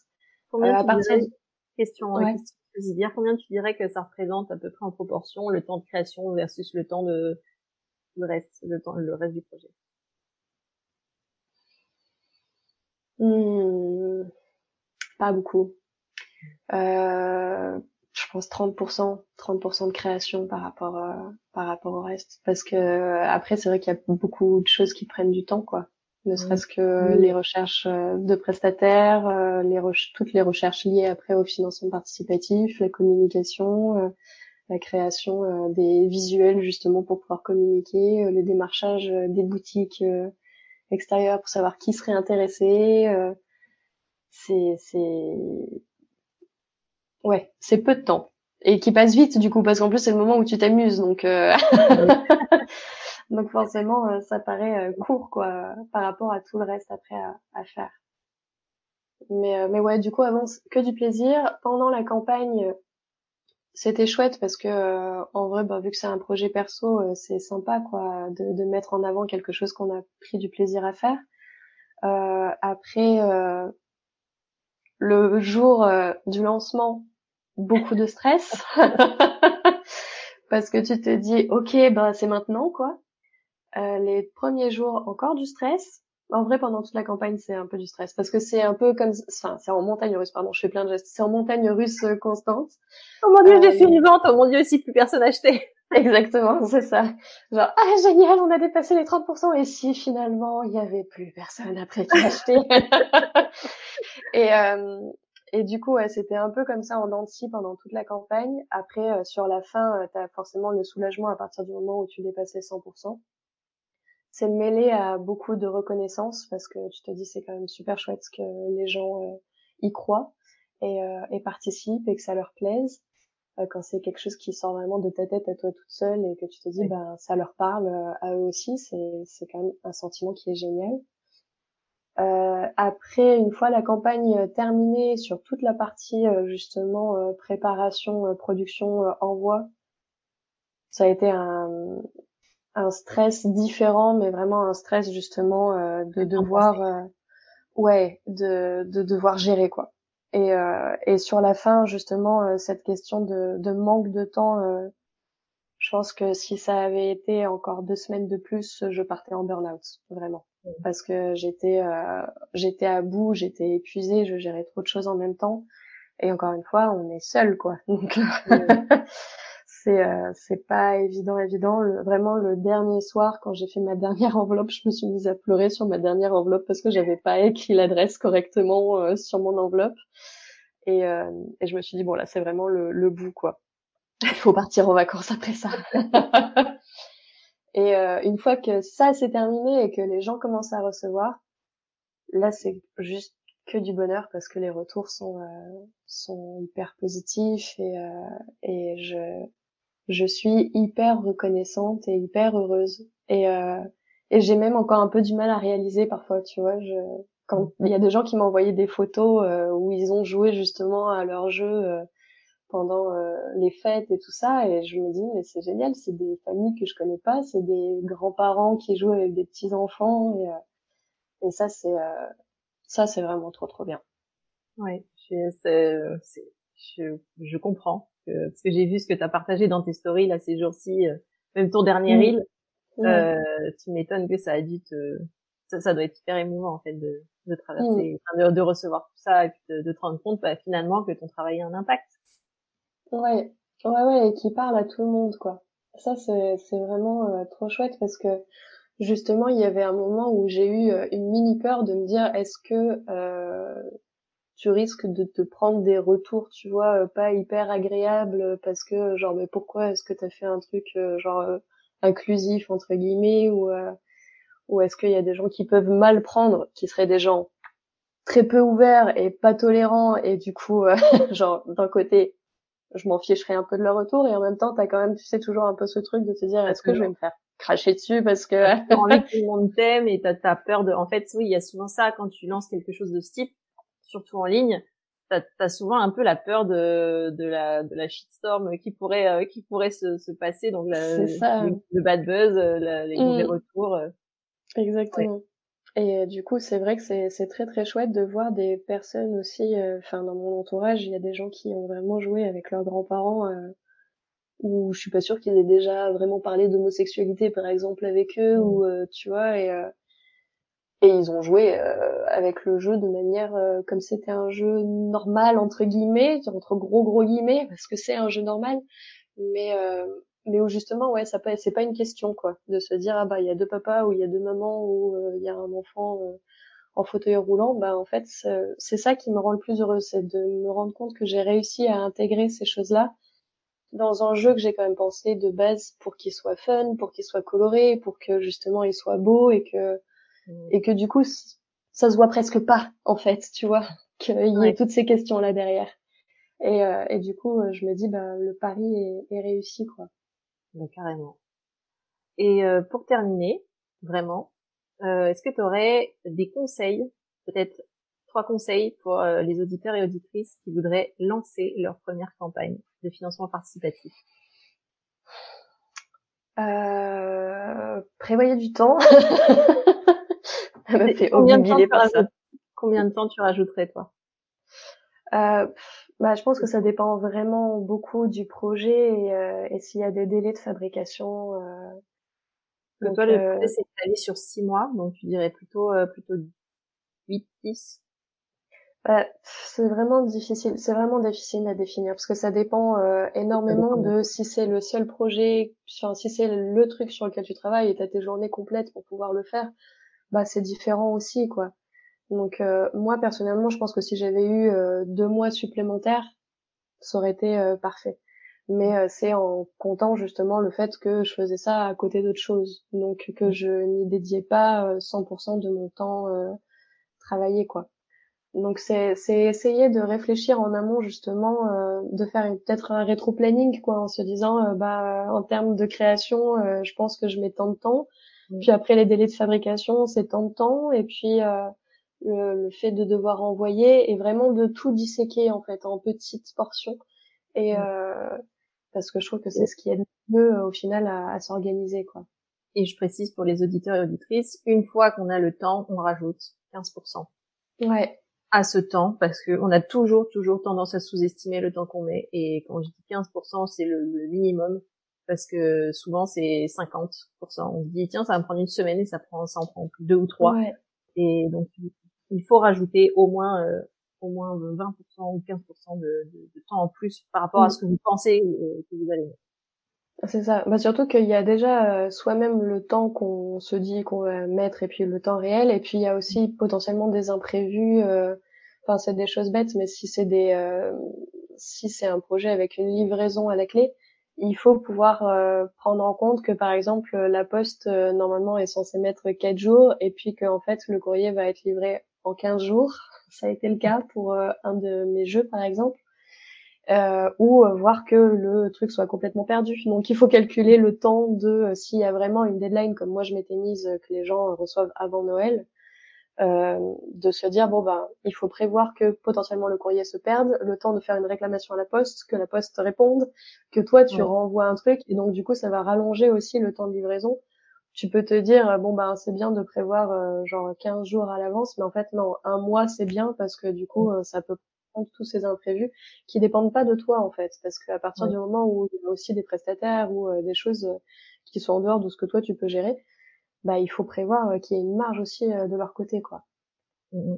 Combien à partir question, ouais. dire combien tu dirais que ça représente à peu près en proportion le temps de création versus le temps de le reste le temps le reste du projet? Hmm, pas beaucoup. Euh, je pense 30%, 30% de création par rapport euh, par rapport au reste. Parce que après, c'est vrai qu'il y a beaucoup de choses qui prennent du temps, quoi. Ne serait-ce que les recherches euh, de prestataires, euh, les toutes les recherches liées après au financement participatif, la communication, la création des visuels justement pour pouvoir communiquer, le démarchage des boutiques extérieures pour savoir qui serait intéressé. c'est c'est Ouais, c'est peu de temps. Et qui passe vite du coup, parce qu'en plus c'est le moment où tu t'amuses, donc euh... donc forcément euh, ça paraît euh, court quoi par rapport à tout le reste après à, à faire. Mais euh, mais ouais, du coup avant que du plaisir. Pendant la campagne, c'était chouette parce que en vrai, bah, vu que c'est un projet perso, c'est sympa quoi de, de, mettre en avant quelque chose qu'on a pris du plaisir à faire. après le jour du lancement, beaucoup de stress parce que tu te dis ok bah c'est maintenant quoi. Euh, les premiers jours encore du stress. En vrai pendant toute la campagne c'est un peu du stress parce que c'est un peu comme enfin c'est en montagne russe pardon je fais plein de gestes c'est en montagne russe euh, constante. Oh mon dieu j'ai fait une vente oh mon dieu si plus personne achetait. Exactement c'est ça genre ah génial on a dépassé les 30% et si finalement il y avait plus personne après qui achetait? Et euh, et du coup, ouais, c'était un peu comme ça en dents pendant toute la campagne. Après, euh, sur la fin, euh, tu as forcément le soulagement à partir du moment où tu dépasses les 100%. C'est mêlé à beaucoup de reconnaissance parce que tu te dis c'est quand même super chouette que les gens euh, y croient et, et, participent et que ça leur plaise. quand c'est quelque chose qui sort vraiment de ta tête à toi toute seule et que tu te dis ben ça leur parle à eux aussi, c'est quand même un sentiment qui est génial. Euh, après, une fois la campagne terminée sur toute la partie euh, justement euh, préparation, production, envoi, ça a été un, un stress différent, mais vraiment un stress justement de devoir, ouais, de, de devoir gérer quoi. Et, et sur la fin, justement, cette question de, de manque de temps, je pense que si ça avait été encore deux semaines de plus, je partais en burn-out, vraiment parce que j'étais euh, j'étais à bout, j'étais épuisée, je gérais trop de choses en même temps. Et encore une fois, on est seul quoi. Donc c'est euh, c'est pas évident évident. vraiment le dernier soir quand j'ai fait ma dernière enveloppe, je me suis mise à pleurer sur ma dernière enveloppe parce que j'avais pas écrit l'adresse correctement euh, sur mon enveloppe. Et, euh, et je me suis dit bon là c'est vraiment le, le bout quoi. Il faut partir en vacances après ça. Et euh, une fois que ça c'est terminé et que les gens commencent à recevoir, là c'est juste que du bonheur parce que les retours sont euh, sont hyper positifs et euh, et je je suis hyper reconnaissante et hyper heureuse. Et et j'ai même encore un peu du mal à réaliser parfois tu vois je quand il y a des gens qui envoyé des photos où ils ont joué justement à leur jeu pendant euh, les fêtes et tout ça et je me dis mais c'est génial c'est des familles que je connais pas c'est des grands-parents qui jouent avec des petits enfants et, euh, et ça c'est euh, ça c'est vraiment trop trop bien. Ouais je, je, je comprends que, parce que j'ai vu ce que tu as partagé dans tes stories là ces jours-ci même ton dernier reel tu m'étonnes que ça a dû te ça, ça, doit être hyper émouvant en fait de, de traverser, de, de, recevoir tout ça et puis de, de te rendre compte bah, finalement que ton travail a un impact. Ouais, ouais, ouais, et qui parle à tout le monde, quoi. Ça, c'est, vraiment euh, trop chouette parce que justement, il y avait un moment où j'ai eu euh, une mini peur de me dire, est-ce que euh, tu risques de te prendre des retours, tu vois, pas hyper agréables parce que, genre, mais pourquoi est-ce que t'as fait un truc, genre, inclusif, entre guillemets, ou, ou est-ce qu'il y a des gens qui peuvent mal prendre, qui seraient des gens très peu ouverts et pas tolérants, et du coup, genre, d'un côté, je m'en ficherai un peu de leur retour et en même temps t'as quand même tu sais toujours un peu ce truc de te dire est-ce que je vais me faire cracher dessus parce que envie que tout le monde t'aime et t'as as peur de en fait oui il y a souvent ça quand tu lances quelque chose de ce type surtout en ligne t'as as souvent un peu la peur de de la de la shitstorm qui pourrait euh, qui pourrait se, se passer donc ça. Le, bad buzz euh, les mauvais mm. retours euh. exactement et euh, du coup, c'est vrai que c'est très très chouette de voir des personnes aussi. Euh, enfin, dans mon entourage, il y a des gens qui ont vraiment joué avec leurs grands-parents, euh, où je suis pas sûre qu'ils aient déjà vraiment parlé d'homosexualité, par exemple, avec eux, ou mmh. euh, tu vois, et et ils ont joué avec le jeu de manière comme c'était un jeu normal entre guillemets, entre gros gros guillemets, parce que c'est un jeu normal, mais mais où justement ouais ça c'est pas une question quoi de se dire ah bah il y a deux papas ou il y a deux mamans ou euh, il y a un enfant euh, en fauteuil roulant bah en fait c'est ça qui me rend le plus heureuse c'est de me rendre compte que j'ai réussi à intégrer ces choses là dans un jeu que j'ai quand même pensé de base pour qu'il soit fun pour qu'il soit coloré pour que justement il soit beau et que mmh. et que du coup ça se voit presque pas en fait tu vois qu'il y ait toutes ces questions là derrière. Et, euh, et du coup je me dis bah le pari est, est réussi quoi bah, carrément. Et euh, pour terminer, vraiment, euh, est-ce que tu aurais des conseils, peut-être trois conseils pour euh, les auditeurs et auditrices qui voudraient lancer leur première campagne de financement participatif? Euh, Prévoyez du temps. combien, de temps combien de temps tu rajouterais toi? Euh, bah, je pense que ça dépend vraiment beaucoup du projet et, euh, et s'il y a des délais de fabrication. Euh, donc, toi, le euh, projet c'est aller sur six mois, donc tu dirais plutôt euh, plutôt 8, 10 bah, c'est vraiment difficile, c'est vraiment difficile à définir parce que ça dépend euh, énormément de si c'est le seul projet, enfin, si c'est le truc sur lequel tu travailles et t'as tes journées complètes pour pouvoir le faire, bah c'est différent aussi quoi. Donc moi personnellement, je pense que si j'avais eu deux mois supplémentaires, ça aurait été parfait. Mais euh, c'est en comptant justement le fait que je faisais ça à côté d'autres choses, donc que je n'y dédiais pas 100% euh, de mon temps euh, travaillé quoi. Donc c'est c'est essayer de réfléchir en amont justement, euh, de faire peut-être un rétro-planning quoi, en se disant bah en termes de création, je pense que je mets tant de temps, mmh. puis après les délais de fabrication c'est tant de temps, et puis le, le, fait de devoir envoyer et vraiment de tout disséquer en fait en petites portions et mmh parce que je trouve que c'est ce qui aide mieux euh, au final à, s'organiser quoi. Et je précise pour les auditeurs et auditrices, une fois qu'on a le temps, on rajoute 15%. Ouais. À ce temps, parce que on a toujours, toujours tendance à sous-estimer le temps qu'on met. Et quand je dis 15%, c'est le, minimum, parce que souvent c'est 50%. On se dit tiens, ça va me prendre une semaine et ça prend, ça en prend deux ou trois. Ouais. Et donc il faut rajouter au moins euh, au moins 20% ou 15% de, de, temps en plus par rapport à mm. ce que vous pensez euh, que vous allez mettre. C'est ça. Bah surtout qu'il y a déjà euh, soi-même le temps qu'on se dit qu'on va mettre et puis le temps réel et puis il y a aussi potentiellement des imprévus. Euh, enfin c'est des choses bêtes, mais si c'est des si c'est un projet avec une livraison à la clé, il faut pouvoir prendre en compte que par exemple la poste normalement est censée mettre 4 jours et puis qu'en fait le courrier va être livré en 15 jours ça a été le cas pour euh, un de mes jeux, par exemple. Euh, ou euh, voir que le truc soit complètement perdu. Donc il faut calculer le temps de s'il y a vraiment une deadline comme moi je m'étais mise que les gens reçoivent avant Noël, de se dire bon ben il faut prévoir que potentiellement le courrier se perde, le temps de faire une réclamation à la poste, que la poste réponde, que toi tu renvoies un truc et donc du coup ça va rallonger aussi le temps de livraison tu peux te dire bon ben c'est bien de prévoir euh, genre 15 jours à l'avance mais en fait non un mois c'est bien parce que du coup euh, ça peut prendre tous ces imprévus qui dépendent pas de toi en fait. Parce qu'à partir du moment où il y a aussi des prestataires ou euh, des choses qui sont en dehors de ce que toi tu peux gérer bah il faut prévoir qu'il y ait une marge aussi de leur côté quoi. Mmh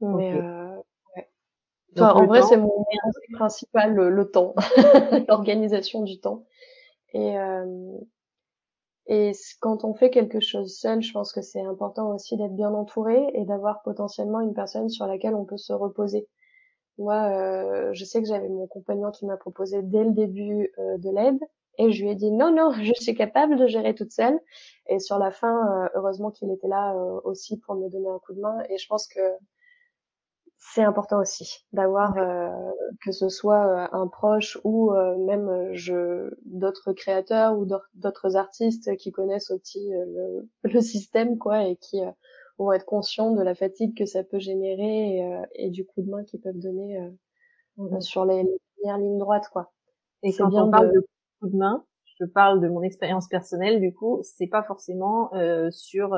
mais ouais. en vrai c'est mon principal le, le temps l'organisation du temps. Et et quand on fait quelque chose seul, je pense que c'est important aussi d'être bien entouré et d'avoir potentiellement une personne sur laquelle on peut se reposer. Moi, euh, je sais que j'avais mon compagnon qui m'a proposé dès le début euh, de l'aide et je lui ai dit non, non, je suis capable de gérer toute seule. Et sur la fin, euh, heureusement qu'il était là aussi pour me donner un coup de main. Et je pense que c'est important aussi d'avoir euh, que ce soit euh, un proche ou euh, même je d'autres créateurs ou d'autres artistes qui connaissent aussi le, le, système quoi et qui vont être conscients de la fatigue que ça peut générer et, du coup de main qu'ils peuvent donner sur les, premières lignes droites quoi. Et quand on parle de... coup de main, je parle de mon expérience personnelle du coup, c'est pas forcément sur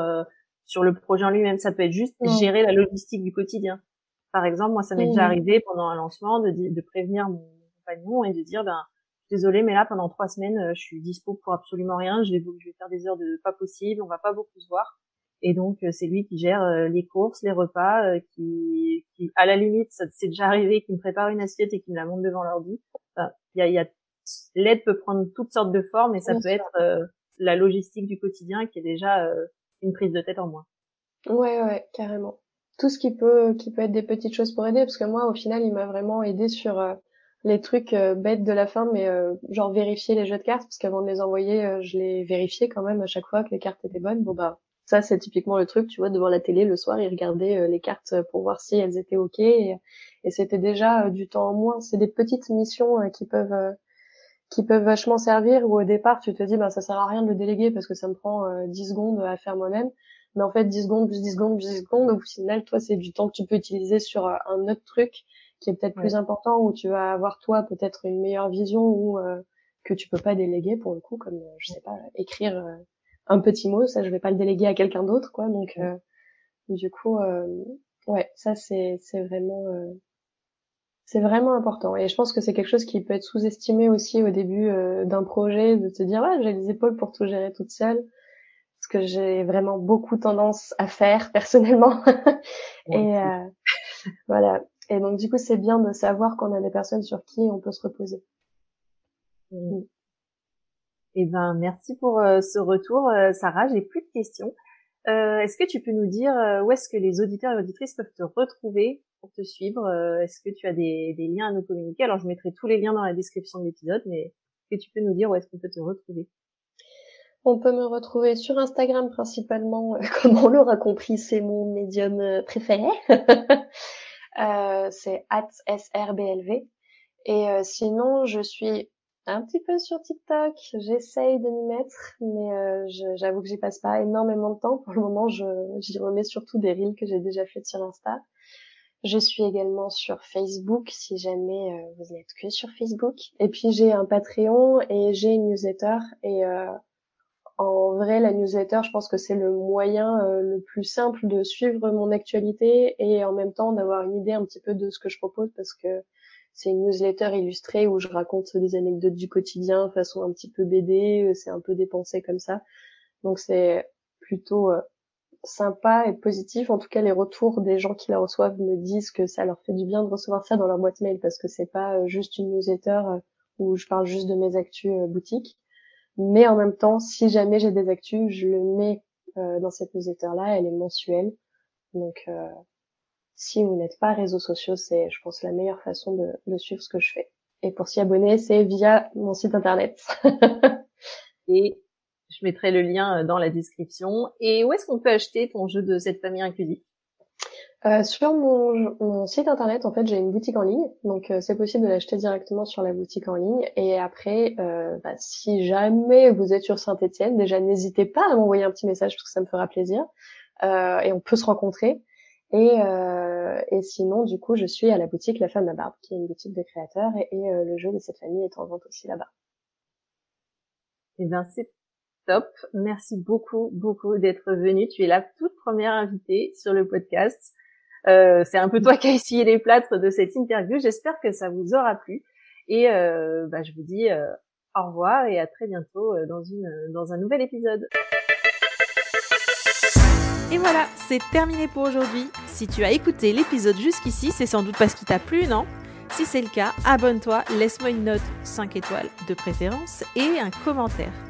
sur le projet en lui-même, ça peut être juste gérer la logistique du quotidien par exemple, moi, ça m'est déjà arrivé pendant un lancement de, de prévenir mon compagnon et de dire, ben, désolé, mais là, pendant trois semaines, euh, je suis dispo pour absolument rien. Je vais, je vais faire des heures de pas possible. On va pas beaucoup se voir. Et donc, euh, c'est lui qui gère euh, les courses, les repas, qui, qui, à la limite, ça c'est déjà arrivé, qui me prépare une assiette et qui me la monte devant l'ordi. Enfin, il y a, y a l'aide peut prendre toutes sortes de formes et ça peut être la logistique du quotidien qui est déjà une prise de tête en moins. Ouais, ouais, carrément tout ce qui peut qui peut être des petites choses pour aider parce que moi au final il m'a vraiment aidé sur euh, les trucs euh, bêtes de la fin mais euh, genre vérifier les jeux de cartes parce qu'avant de les envoyer je les vérifiais quand même à chaque fois que les cartes étaient bonnes. Bon bah ça c'est typiquement le truc tu vois devant la télé le soir il regardait les cartes pour voir si elles étaient ok et, c'était déjà du temps en moins. C'est des petites missions qui peuvent qui peuvent vachement servir où au départ tu te dis bah ça sert à rien de le déléguer parce que ça me prend 10 secondes à faire moi-même mais en fait 10 secondes plus 10 secondes plus 10 secondes au final toi c'est du temps que tu peux utiliser sur euh, un autre truc qui est peut-être plus important où tu vas avoir toi peut-être une meilleure vision ou euh, que tu peux pas déléguer pour le coup comme euh, je sais pas écrire un petit mot. Ça je vais pas le déléguer à quelqu'un d'autre quoi. Donc du coup ouais ça c'est c'est vraiment c'est vraiment important. Et je pense que c'est quelque chose qui peut être sous-estimé aussi au début d'un projet de te dire ouais j'ai les épaules pour tout gérer toute seule que j'ai vraiment beaucoup tendance à faire personnellement. et euh, voilà. Et donc du coup, c'est bien de savoir qu'on a des personnes sur qui on peut se reposer. Mm. Mm. Eh ben, merci pour euh, ce retour, euh, Sarah. J'ai plus de questions. est-ce que tu peux nous dire où est-ce que les auditeurs et auditrices peuvent te retrouver pour te suivre Est-ce que tu as des, des, liens à nous communiquer? Alors je mettrai tous les liens dans la description de l'épisode, mais est-ce que tu peux nous dire où est-ce qu'on peut te retrouver? On peut me retrouver sur Instagram principalement, comme on l'aura compris, c'est mon médium préféré. euh, c'est @srblv. Et euh, sinon, je suis un petit peu sur TikTok. J'essaye de m'y mettre, mais euh, j'avoue que j'y passe pas énormément de temps. Pour le moment, j'y remets surtout des reels que j'ai déjà fait sur Insta. Je suis également sur Facebook si jamais euh, vous n'êtes que sur Facebook. Et puis j'ai un Patreon et j'ai une newsletter et en vrai, la newsletter, je pense que c'est le moyen euh, le plus simple de suivre mon actualité et en même temps d'avoir une idée un petit peu de ce que je propose parce que c'est une newsletter illustrée où je raconte des anecdotes du quotidien façon un petit peu BD, euh, c'est un peu dépensé comme ça. Donc c'est plutôt euh, sympa et positif. En tout cas, les retours des gens qui la reçoivent me disent que ça leur fait du bien de recevoir ça dans leur boîte mail parce que c'est pas juste une newsletter où je parle juste de mes actus boutiques mais en même temps, si jamais j'ai des actus, je le mets euh, dans cette newsletter-là. Elle est mensuelle. Donc, euh, si vous n'êtes pas réseaux sociaux, c'est, je pense, la meilleure façon de, de suivre ce que je fais. Et pour s'y abonner, c'est via mon site internet. Et je mettrai le lien dans la description. Et où est-ce qu'on peut acheter ton jeu de cette famille inclusive? Euh, sur mon, site internet, en fait, j'ai une boutique en ligne, donc euh, c'est possible de l'acheter directement sur la boutique en ligne. Et après, euh, bah, si jamais vous êtes sur Saint-Étienne, déjà n'hésitez pas à m'envoyer un petit message parce que ça me fera plaisir. et on peut se rencontrer. Et, et sinon, du coup, je suis à la boutique La Femme à Barbe, qui est une boutique de créateurs, et, le jeu de cette famille est en vente aussi là-bas. Eh bien, c'est top. Merci beaucoup, beaucoup d'être venu. Tu es la toute première invitée sur le podcast. Euh, c'est un peu toi qui as essuyé les plâtres de cette interview. J'espère que ça vous aura plu. Et euh, bah, je vous dis euh, au revoir et à très bientôt dans, une, dans un nouvel épisode. Et voilà, c'est terminé pour aujourd'hui. Si tu as écouté l'épisode jusqu'ici, c'est sans doute parce qu'il t'a plu, non? Si c'est le cas, abonne-toi, laisse-moi une note 5 étoiles de préférence et un commentaire.